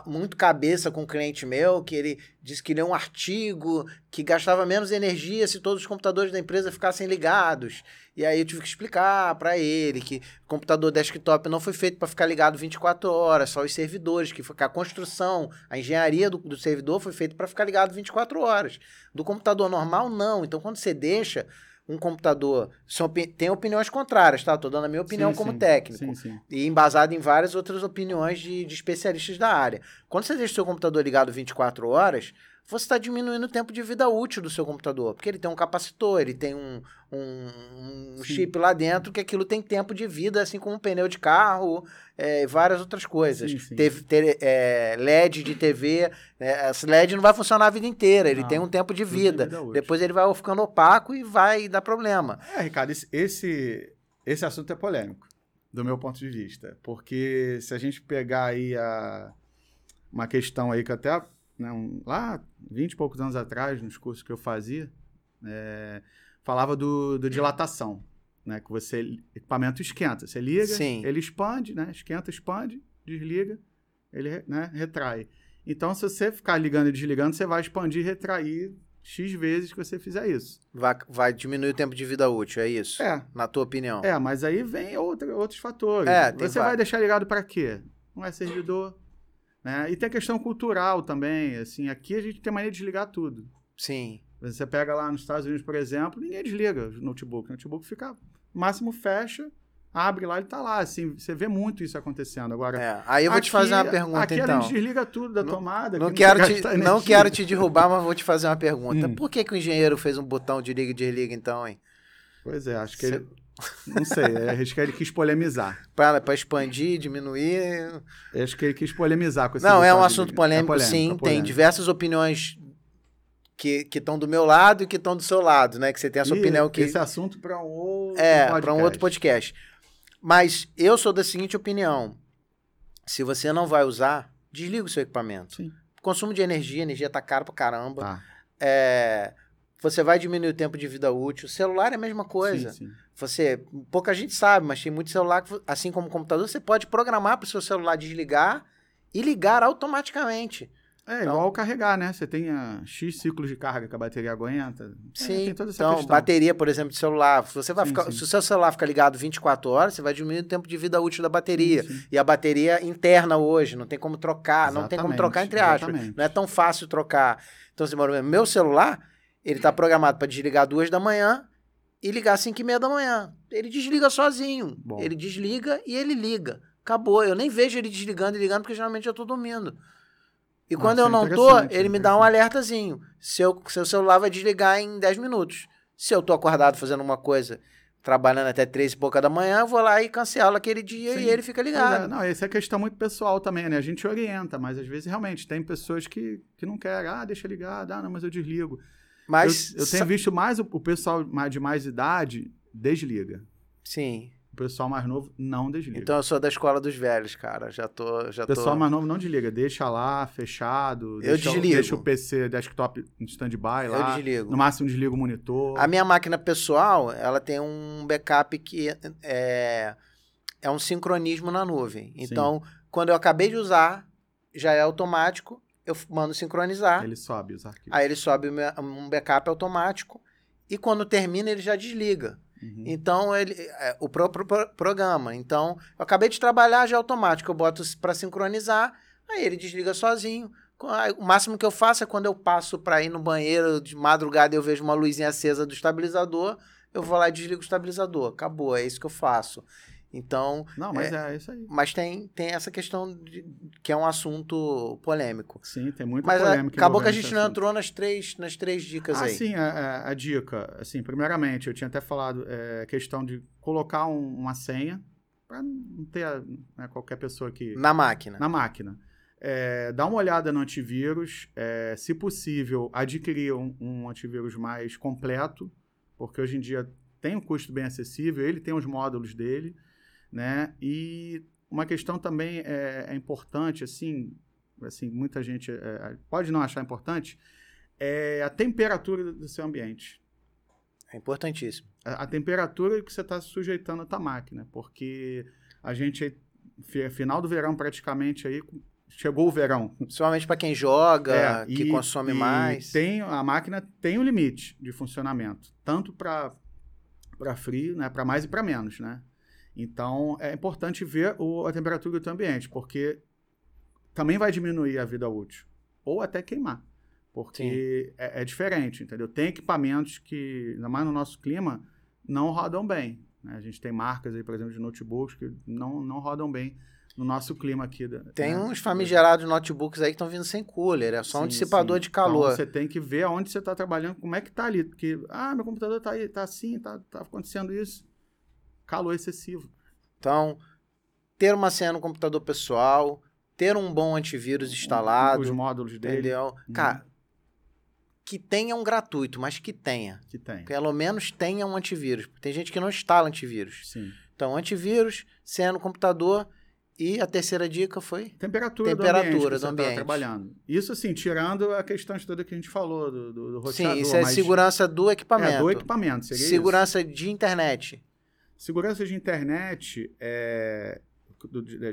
muito cabeça com um cliente meu, que ele disse que leu um artigo que gastava menos energia se todos os computadores da empresa ficassem ligados. E aí eu tive que explicar para ele que o computador desktop não foi feito para ficar ligado 24 horas, só os servidores, que a construção, a engenharia do, do servidor foi feita para ficar ligado 24 horas. Do computador normal, não. Então, quando você deixa um computador. São, tem opiniões contrárias, tá? Tô dando a minha opinião Sim, como sim. técnico sim. e embasado em várias outras opiniões de, de especialistas da área. Quando você deixa o seu computador ligado 24 horas, você está diminuindo o tempo de vida útil do seu computador, porque ele tem um capacitor, ele tem um, um, um chip lá dentro que aquilo tem tempo de vida, assim como um pneu de carro é, e várias outras coisas. Sim, sim. Teve- ter, é, LED de TV, é, esse LED não vai funcionar a vida inteira, ele tem um tempo de vida. vida útil. Depois ele vai ficando opaco e vai dar problema. É, Ricardo, esse, esse, esse assunto é polêmico, do meu ponto de vista. Porque se a gente pegar aí a, uma questão aí que até né, um- lá, 20 e poucos anos atrás, nos cursos que eu fazia, é, falava do, do dilatação, né? Que você, equipamento esquenta, você liga, Sim. ele expande, né? Esquenta, expande, desliga, ele né, retrai. Então, se você ficar ligando e desligando, você vai expandir e retrair X vezes que você fizer isso. Vai, vai diminuir o tempo de vida útil, é isso? É, Na tua opinião. é, mas aí vem outra, outros fatores. É, Você vai vários. deixar ligado para quê? Não é servidor. Né? E tem a questão cultural também. Assim, aqui a gente tem mania de desligar tudo. Sim. Você pega lá nos Estados Unidos, por exemplo, ninguém desliga o notebook. O notebook fica, máximo fecha, abre lá, ele tá lá. Assim, você vê muito isso acontecendo. Agora, É, Aí eu vou te fazer uma pergunta, aqui então. a gente desliga tudo da tomada. Não aqui quero, te, não quero te derrubar, mas vou te fazer uma pergunta. Hum. Por que, que o engenheiro fez um botão de liga e desliga, então, hein? Pois é, acho que Cê- ele... Não sei, acho que ele quis polemizar. Pra, pra expandir, diminuir. Acho que ele quis polemizar com esse Não, é um assunto polêmico, É sim. Tem polêmico. diversas opiniões que estão do meu lado e que estão do seu lado, né? Que você tem a sua Ih, opinião que. Esse assunto para um outro É, podcast. para um outro podcast. Mas eu sou da seguinte opinião: se você não vai usar, desliga o seu equipamento. Sim. Consumo de energia, energia tá caro pra caramba. Tá. É, você vai diminuir o tempo de vida útil. Celular é a mesma coisa. Sim, sim. Você, pouca gente sabe, mas tem muito celular que, assim como o computador, você pode programar para o seu celular desligar e ligar automaticamente. É Então- igual carregar, né? Você tem ah, X ciclos de carga que a bateria aguenta. É, Sim. tem toda essa então, questão. bateria, por exemplo, de celular. Se, você vai Sim, ficar, sim. se o seu celular ficar ligado 24 horas, você vai diminuir o tempo de vida útil da bateria. Sim. E a bateria interna hoje, não tem como trocar, não tem como Exatamente, trocar entre aspas. exatamente. Não é tão fácil trocar. Então, exemplo, meu celular, ele está programado para desligar duas da manhã e ligar às 5 e meia da manhã. Ele desliga sozinho. Bom. Ele desliga e ele liga. Acabou. Eu nem vejo ele desligando e ligando, porque geralmente eu tô dormindo. E Mas quando eu é não tô, ele é me dá um alertazinho. Seu, seu celular vai desligar em 10 minutos. Se eu tô acordado fazendo uma coisa, trabalhando até 3 e pouca da manhã, eu vou lá e cancelo aquele dia Sim. e ele fica Pois ligado. é, não, essa é questão muito pessoal também, né? A gente orienta, mas às vezes realmente tem pessoas que, que não querem. Ah, deixa ligado. Ah, não, mas eu desligo. Mas, eu, eu tenho visto mais o, o pessoal mais- de mais idade desliga. sim. O pessoal mais novo não desliga. Então eu sou da escola dos velhos, cara. Já tô. Já o pessoal tô... mais novo não desliga, deixa lá, fechado. Eu deixa, desligo. Deixa o PC desktop em stand-by Eu lá. desligo. No máximo desliga o monitor. A minha máquina pessoal, ela tem um backup que é, é um sincronismo na nuvem. Então, quando eu acabei de usar, já é automático, eu mando sincronizar. Ele sobe os arquivos. Aí ele sobe um backup automático e quando termina ele já desliga. Uhum. Então ele é, o próprio pro- programa. Então eu acabei de trabalhar já é automático, eu boto para sincronizar, aí ele desliga sozinho. O máximo que eu faço é quando eu passo para ir no banheiro de madrugada e eu vejo uma luzinha acesa do estabilizador, eu vou lá e desligo o estabilizador. Acabou, é isso que eu faço. Então, Não, mas é, isso aí. mas tem, tem essa questão de- que é um assunto polêmico. Sim, tem muita Mas a- polêmica. acabou que a gente não entrou nas três, nas três dicas Ah, aí. sim, a, a- a dica. Assim, primeiramente, eu tinha até falado é, questão de colocar um- uma senha para não ter né, qualquer pessoa que. Na máquina. na máquina. É, dá uma olhada no antivírus. é, se possível, adquirir um, um antivírus mais completo, porque hoje em dia tem um custo bem acessível, ele tem os módulos dele, né? E uma questão também é, é importante, assim, assim, muita gente é, pode não achar importante, é a temperatura do- do seu ambiente É importantíssimo. a, a temperatura que você está sujeitando a tua máquina, porque a gente, fi- final do verão praticamente aí, chegou o verão. Principalmente para quem joga, É, que e- consome e mais. Tem, a máquina tem um limite de funcionamento, tanto para para frio, né, para mais e para menos, né? Então é importante ver o, a temperatura do teu ambiente, porque também vai diminuir a vida útil ou até queimar, porque é, é diferente, entendeu? Tem equipamentos que, ainda mais no nosso clima, não rodam bem. né? A gente tem marcas aí, por exemplo, de notebooks que não, não rodam bem no nosso clima aqui. Tem né? uns famigerados notebooks aí que estão vindo sem cooler, é só um Sim, dissipador sim. de calor. Então você tem que ver aonde você está trabalhando, como é que está ali. Porque, ah, meu computador está aí, tá assim, tá, tá acontecendo isso. Calor excessivo. Então, ter uma senha no computador pessoal, ter um bom antivírus instalado, Os módulos dele entendeu? Uhum. Cara, que tenha um gratuito, mas que tenha. que tem. Pelo menos tenha um antivírus. Tem gente que não instala antivírus. Sim. Então, antivírus, senha no computador e a terceira dica foi Temperatura, Temperatura do ambiente. do tá ambiente. trabalhando. Isso, assim, tirando a questão de toda que a gente falou do, do, do roteador. Sim, isso é segurança do equipamento. É, do equipamento. Seria isso. segurança de internet. Segurança de internet, é,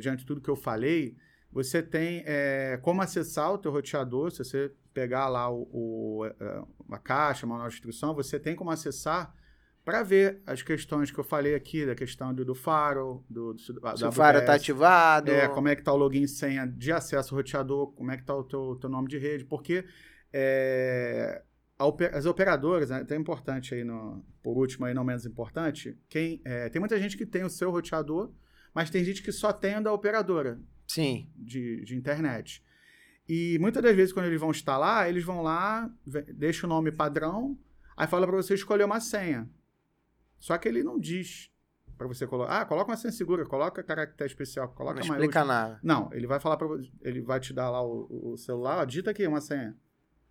diante de tudo que eu falei, você tem é, como acessar o teu roteador, se você pegar lá o, o, é, a caixa, a manual de instrução, você tem como acessar para ver as questões que eu falei aqui, da questão do, do faro, do, do, do Se o Fire está ativado. é, como é que tá o login senha de acesso ao roteador, como é que tá o teu, teu nome de rede, porque é, as operadoras, né, até importante aí, no, por último, aí não menos importante, quem, é, tem muita gente que tem o seu roteador, mas tem gente que só tem o da operadora. Sim. De, de internet. E muitas das vezes, quando eles vão instalar, eles vão lá, deixa o nome padrão, aí fala para você escolher uma senha. Só que ele não diz para você colocar. Ah, coloca uma senha segura, coloca caractere especial, coloca Não explica maiúsculo. nada. Não, ele vai falar para ele vai te dar lá o, o celular, ó, digita aqui uma senha.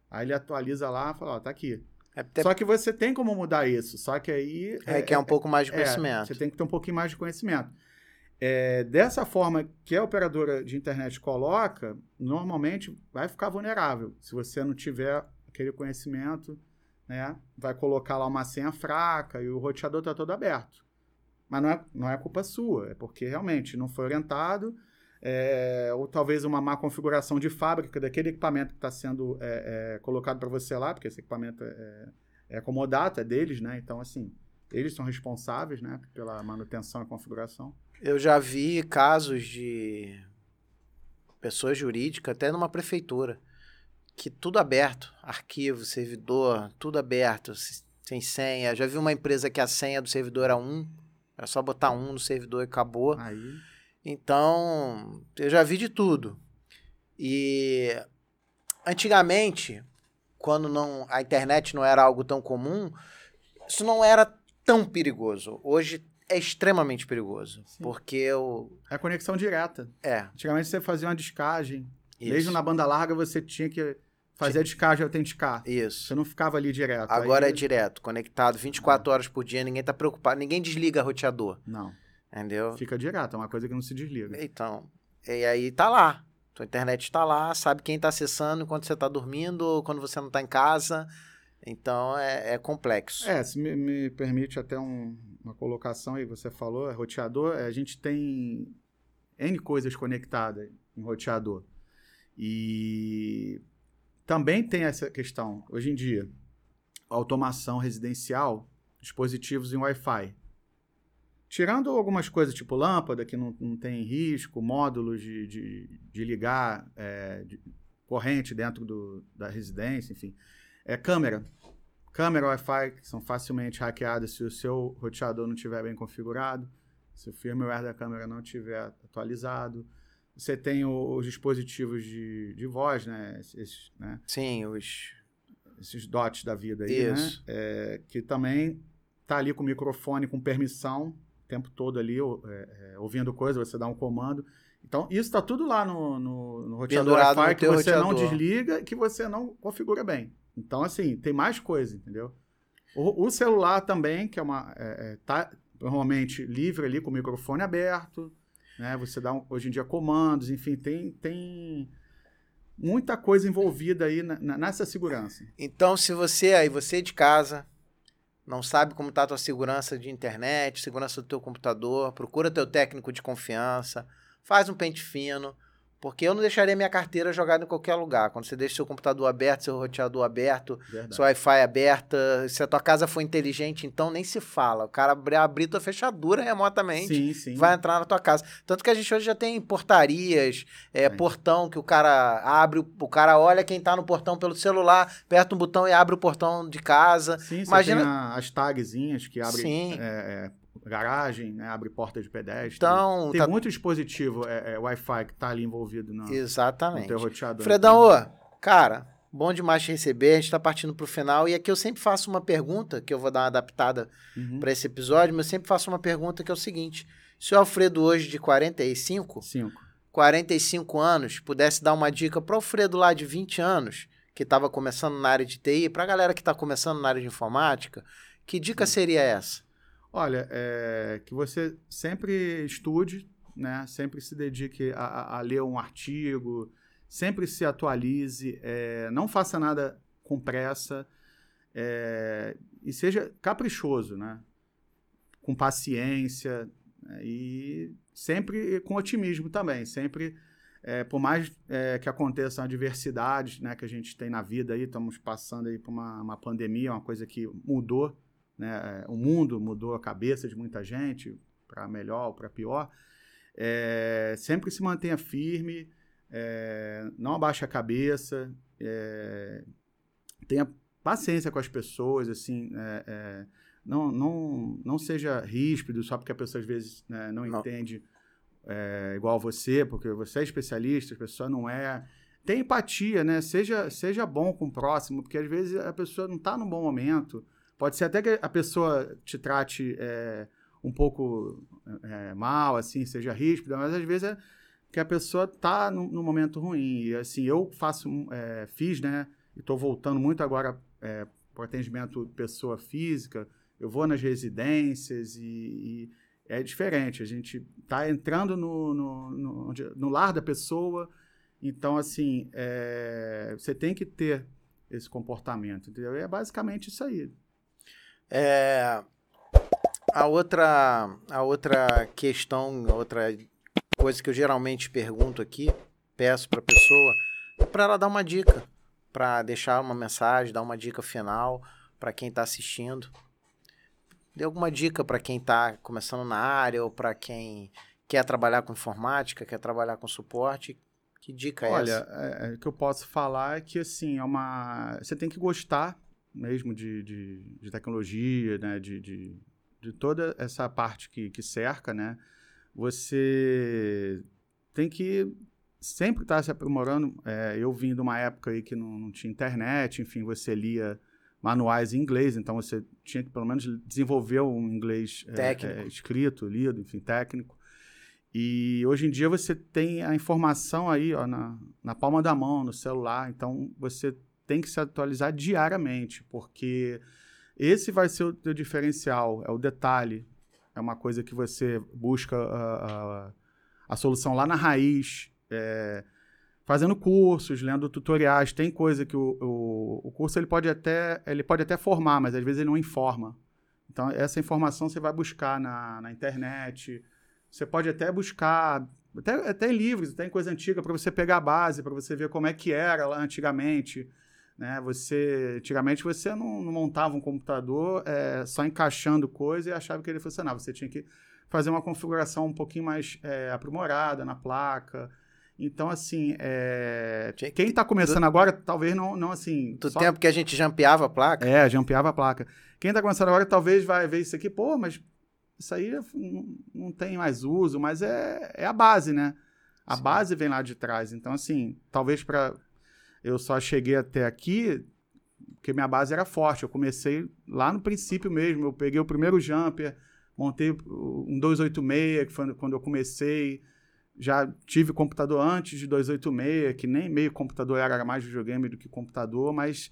Aí ele atualiza lá, fala, ó, tá aqui. É, até Só que você tem como mudar isso, só que aí é, que é um pouco mais de é, conhecimento. você tem que ter um pouquinho mais de conhecimento. É, dessa forma que a operadora de internet coloca, normalmente vai ficar vulnerável. Se você não tiver aquele conhecimento, né, vai colocar lá uma senha fraca e o roteador está todo aberto. Mas não é, não é culpa sua, é porque realmente não foi orientado, é, ou talvez uma má configuração de fábrica daquele equipamento que está sendo é, é, colocado para você lá, porque esse equipamento é, é comodato, é deles, né? Então, assim, eles são responsáveis né, pela manutenção e configuração. Eu já vi casos de pessoa jurídica, até numa prefeitura, que tudo aberto, arquivo, servidor, tudo aberto, sem senha. Já vi uma empresa que a senha do servidor era um, era só botar um no servidor e acabou. Aí, Então, eu já vi de tudo. E antigamente, quando não a internet não era algo tão comum, isso não era tão perigoso. Hoje é extremamente perigoso, Sim. porque o é conexão direta. é, Antigamente você fazia uma descagem. isso. Mesmo na banda larga você tinha que fazer a descagem e autenticar. Isso. Você não ficava ali direto. Agora Aí- é direto, conectado 24 horas por dia, ninguém tá preocupado, ninguém desliga roteador, Não, entendeu? fica direto, é uma coisa que não se desliga. Então, e aí tá lá. Tua internet tá lá, sabe quem tá acessando enquanto você tá dormindo ou quando você não tá em casa. Então é, é complexo. É, se me, me permite até um- uma colocação aí, você falou, é roteador, é, a gente tem N coisas conectadas em roteador. E também tem essa questão, hoje em dia, automação residencial, dispositivos em Wi-Fi. Tirando algumas coisas, tipo lâmpada, que não, não tem risco, módulos de, de, de ligar é, de- corrente dentro do, da residência, enfim. É câmera. Câmera Wi-Fi, que são facilmente hackeadas se o seu roteador não estiver bem configurado, se o firmware da câmera não estiver atualizado. Você tem o- os dispositivos de, de voz, né? Esses, né? Sim, os. Esses dots da vida aí, Isso. né? É, que também tá ali com o microfone com permissão tempo todo ali, é, é, ouvindo coisa, você dá um comando. Então, isso está tudo lá no, no, no roteador Wi-Fi que você não roteador. desliga que você não configura bem. Então, assim, tem mais coisa, entendeu? O, o celular também, que é uma. É, é, tá normalmente livre ali com o microfone aberto, né? Você dá um- hoje em dia comandos, enfim, tem, tem muita coisa envolvida aí na- na- nessa segurança. Então, se você aí, você de casa, não sabe como tá a tua segurança de internet, segurança do teu computador, procura teu técnico de confiança, faz um pente fino, porque eu não deixaria minha carteira jogada em qualquer lugar. Quando você deixa seu computador aberto, seu roteador aberto, Verdade. seu Wi-Fi aberta, se a tua casa for inteligente, então nem se fala. O cara abrir, abrir tua fechadura remotamente Sim, sim. vai entrar na tua casa. Tanto que a gente hoje já tem portarias, é, Tem. portão que o cara abre, o cara olha quem tá no portão pelo celular, aperta um botão e abre o portão de casa. Sim, Imagina- as tagzinhas que abrem é, é, garagem, né, abre porta de pedestre. Então, tem tá- muito dispositivo é, é, Wi-Fi que está ali envolvido no, no exatamente. teu roteador. Fredão, ô, cara, bom demais te receber. A gente tá partindo pro final e aqui eu sempre faço uma pergunta, que eu vou dar uma adaptada Uhum. para esse episódio, mas eu sempre faço uma pergunta que é o seguinte: se o Alfredo hoje de 45, Cinco. 45 anos, pudesse dar uma dica para o Alfredo lá de 20 anos, que estava começando na área de TI, para a galera que está começando na área de informática, que dica seria essa? Olha, é, que você sempre estude, né? Sempre se dedique a, a- ler um artigo, sempre se atualize, é, não faça nada com pressa é, e seja caprichoso, né? Com paciência né? e sempre com otimismo também, sempre é, por mais é, que aconteçam adversidades, né, que a gente tem na vida aí, estamos passando aí por uma, uma pandemia, uma coisa que mudou né, o mundo mudou a cabeça de muita gente para melhor ou para pior. É, sempre se mantenha firme, é, não abaixe a cabeça, é, tenha paciência com as pessoas, assim, não, não, não seja ríspido só porque a pessoa às vezes né, não, não, entende igual você, porque você é especialista, a pessoa não é. Tem empatia, né? Seja, seja bom com o próximo, porque às vezes a pessoa não está num bom momento. Pode ser até que a pessoa te trate é, um pouco é, mal, assim, seja ríspida, mas às vezes é que a pessoa está num, momento ruim. E assim, eu faço, é, fiz, né? E estou voltando muito agora é, para o atendimento pessoa física. Eu vou nas residências e, e é diferente. A gente está entrando no, no, no, no, lar da pessoa. Então, assim, você tem que ter esse comportamento, entendeu? E é basicamente isso aí. É, a outra, a outra questão, a outra coisa que eu geralmente pergunto aqui, peço para a pessoa, é para ela dar uma dica, para deixar uma mensagem, dar uma dica final para quem está assistindo. Dê alguma dica para quem está começando na área ou para quem quer trabalhar com informática, quer trabalhar com suporte. Que dica é Olha, essa? Olha, é, é, o que eu posso falar é que assim, é uma. Você tem que gostar mesmo de, de, de tecnologia, né? De, de, de, toda essa parte que, que cerca, né? Você tem que sempre estar tá se aprimorando. É, eu vim de uma época aí que não, não tinha internet, enfim, você lia manuais em inglês, então você tinha que pelo menos desenvolver um inglês é, é, escrito, lido, enfim, técnico. E hoje em dia você tem a informação aí ó, na, na palma da mão, no celular, então você tem que se atualizar diariamente, porque esse vai ser o teu diferencial, é o detalhe, é uma coisa que você busca a, a, a solução lá na raiz, é, fazendo cursos, lendo tutoriais. Tem coisa que o, o, o, curso ele pode, até, ele pode até formar, mas às vezes ele não informa. Então, essa informação você vai buscar na, na internet. Você pode até buscar, até, até livros, até em coisa antiga, para você pegar a base, para você ver como é que era lá antigamente. Né? Você, antigamente você não, não montava um computador é, só encaixando coisa e achava que ele funcionava. Você tinha que fazer uma configuração um pouquinho mais é, aprimorada na placa, então, assim, é... quem está começando do... agora, talvez não, não assim. Do só... tempo que a gente jampeava a placa? É, jampeava a placa. Quem está começando agora, talvez vai ver isso aqui, pô, mas isso aí não tem mais uso, mas é, é a base, né? A Sim. base vem lá de trás. Então, assim, talvez para. Eu só cheguei até aqui porque minha base era forte. Eu comecei lá no princípio mesmo. Eu peguei o primeiro jumper, montei um 286, que foi quando eu comecei já tive computador antes de 286, que nem meio computador era, mais videogame do que computador, mas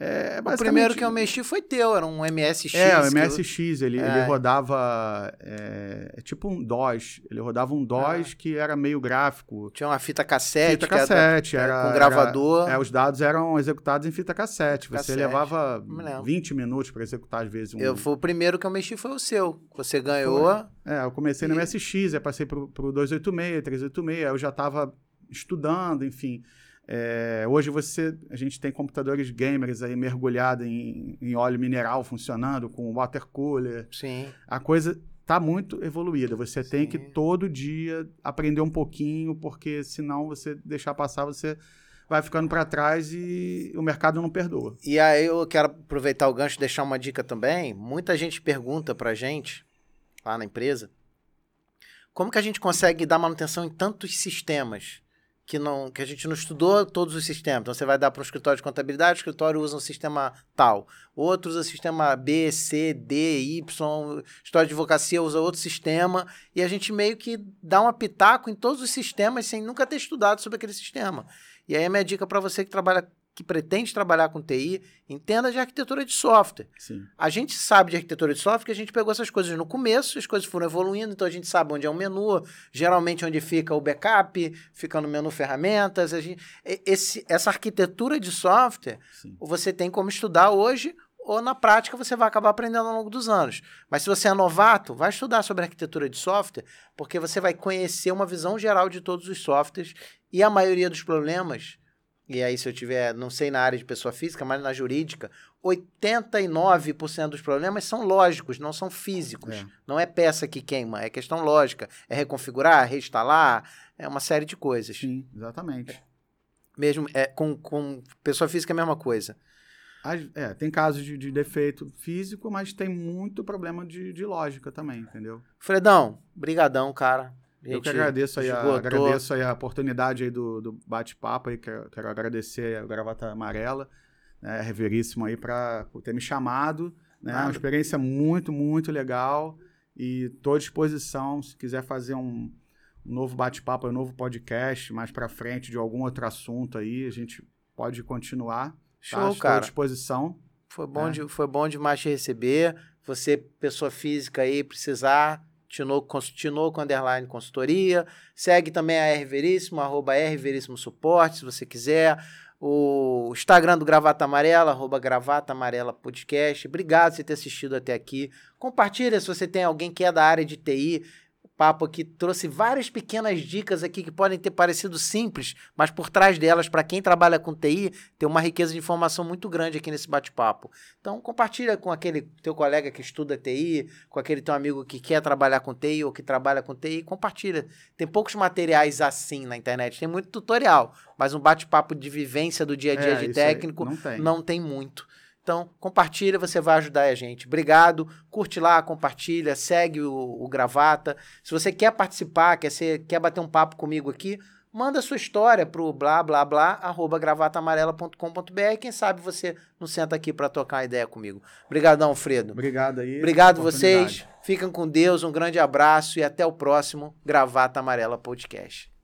é, o primeiro que eu mexi foi teu, era um MSX. É, o MSX, eu... ele, é. ele rodava é, é, tipo um DOS. Ele rodava um DOS ah. que era meio gráfico. Tinha uma fita cassete. Fita cassete, era, era, com gravador. Era, é, os dados eram executados em fita cassete. Você cassete. levava 20 minutos para executar, às vezes. Um... Eu, foi o primeiro que eu mexi, foi o seu. Você ganhou. Foi. É, eu comecei e... no MSX, aí passei pro, pro 286, 386, eu já estava estudando, enfim. É, hoje você, a gente tem computadores gamers aí mergulhados em, em óleo mineral funcionando com water cooler. Sim. A coisa está muito evoluída. Você Sim. tem que todo dia aprender um pouquinho, porque senão você deixar passar, você vai ficando para trás e o mercado não perdoa. E aí eu quero aproveitar o gancho e deixar uma dica também. Muita gente pergunta para gente lá na empresa como que a gente consegue dar manutenção em tantos sistemas que, não, que a gente não estudou todos os sistemas. Então, você vai dar para um escritório de contabilidade, o escritório usa um sistema tal. Outro usa sistema B, C, D, Y. História de advocacia usa outro sistema. E a gente meio que dá um pitaco em todos os sistemas sem nunca ter estudado sobre aquele sistema. E aí a minha dica para você que trabalha que pretende trabalhar com TI, entenda de arquitetura de software. Sim. A gente sabe de arquitetura de software que a gente pegou essas coisas no começo, as coisas foram evoluindo, então a gente sabe onde é o menu, geralmente onde fica o backup, fica no menu ferramentas. A gente, esse, essa arquitetura de software, Sim. você tem como estudar hoje ou na prática você vai acabar aprendendo ao longo dos anos. Mas se você é novato, vai estudar sobre arquitetura de software, porque você vai conhecer uma visão geral de todos os softwares e a maioria dos problemas e aí se eu tiver, não sei na área de pessoa física, mas na jurídica, 89% dos problemas são lógicos, não são físicos. É. Não é peça que queima, é questão lógica. É reconfigurar, reinstalar, é uma série de coisas. Sim, exatamente. Mesmo é, com, com pessoa física é a mesma coisa. É, tem casos de, de, defeito físico, mas tem muito problema de, de lógica também, entendeu? Fredão, brigadão, cara. Eu que agradeço aí, a, agradeço aí a oportunidade aí do, do bate-papo aí, quero, quero agradecer a Gravata Amarela, né, reveríssimo aí pra, por ter me chamado, né, uma experiência muito, muito legal e estou à disposição, se quiser fazer um, um novo bate-papo, um novo podcast mais para frente de algum outro assunto aí, a gente pode continuar. Tá? Show, tá? Estou cara. à disposição. Foi bom, é. de, foi bom demais te receber. Você, pessoa física aí, precisar, Tinoco, Tinoco Underline Consultoria. Segue também a R Veríssimo, arroba R Veríssimo Suporte, se você quiser. O Instagram do Gravata Amarela, arroba Gravata Amarela Podcast. Obrigado por ter assistido até aqui. Compartilha se você tem alguém que é da área de TI papo aqui trouxe várias pequenas dicas aqui que podem ter parecido simples, mas por trás delas, para quem trabalha com TI, tem uma riqueza de informação muito grande aqui nesse bate-papo. Então, compartilha com aquele teu colega que estuda TI, com aquele teu amigo que quer trabalhar com TI ou que trabalha com TI, compartilha. Tem poucos materiais assim na internet, tem muito tutorial, mas um bate-papo de vivência do dia a dia é, de técnico não tem. não tem muito. Então, compartilha, você vai ajudar a gente. Obrigado. Curte lá, compartilha, segue o, o Gravata. Se você quer participar, quer, ser, quer bater um papo comigo aqui, manda sua história pro blá blá blá arroba gravatamarela.com.br. Quem sabe você não senta aqui para tocar uma ideia comigo. Obrigadão, Fredo. Obrigado aí. Obrigado vocês. Fiquem com Deus. Um grande abraço e até o próximo Gravata Amarela Podcast.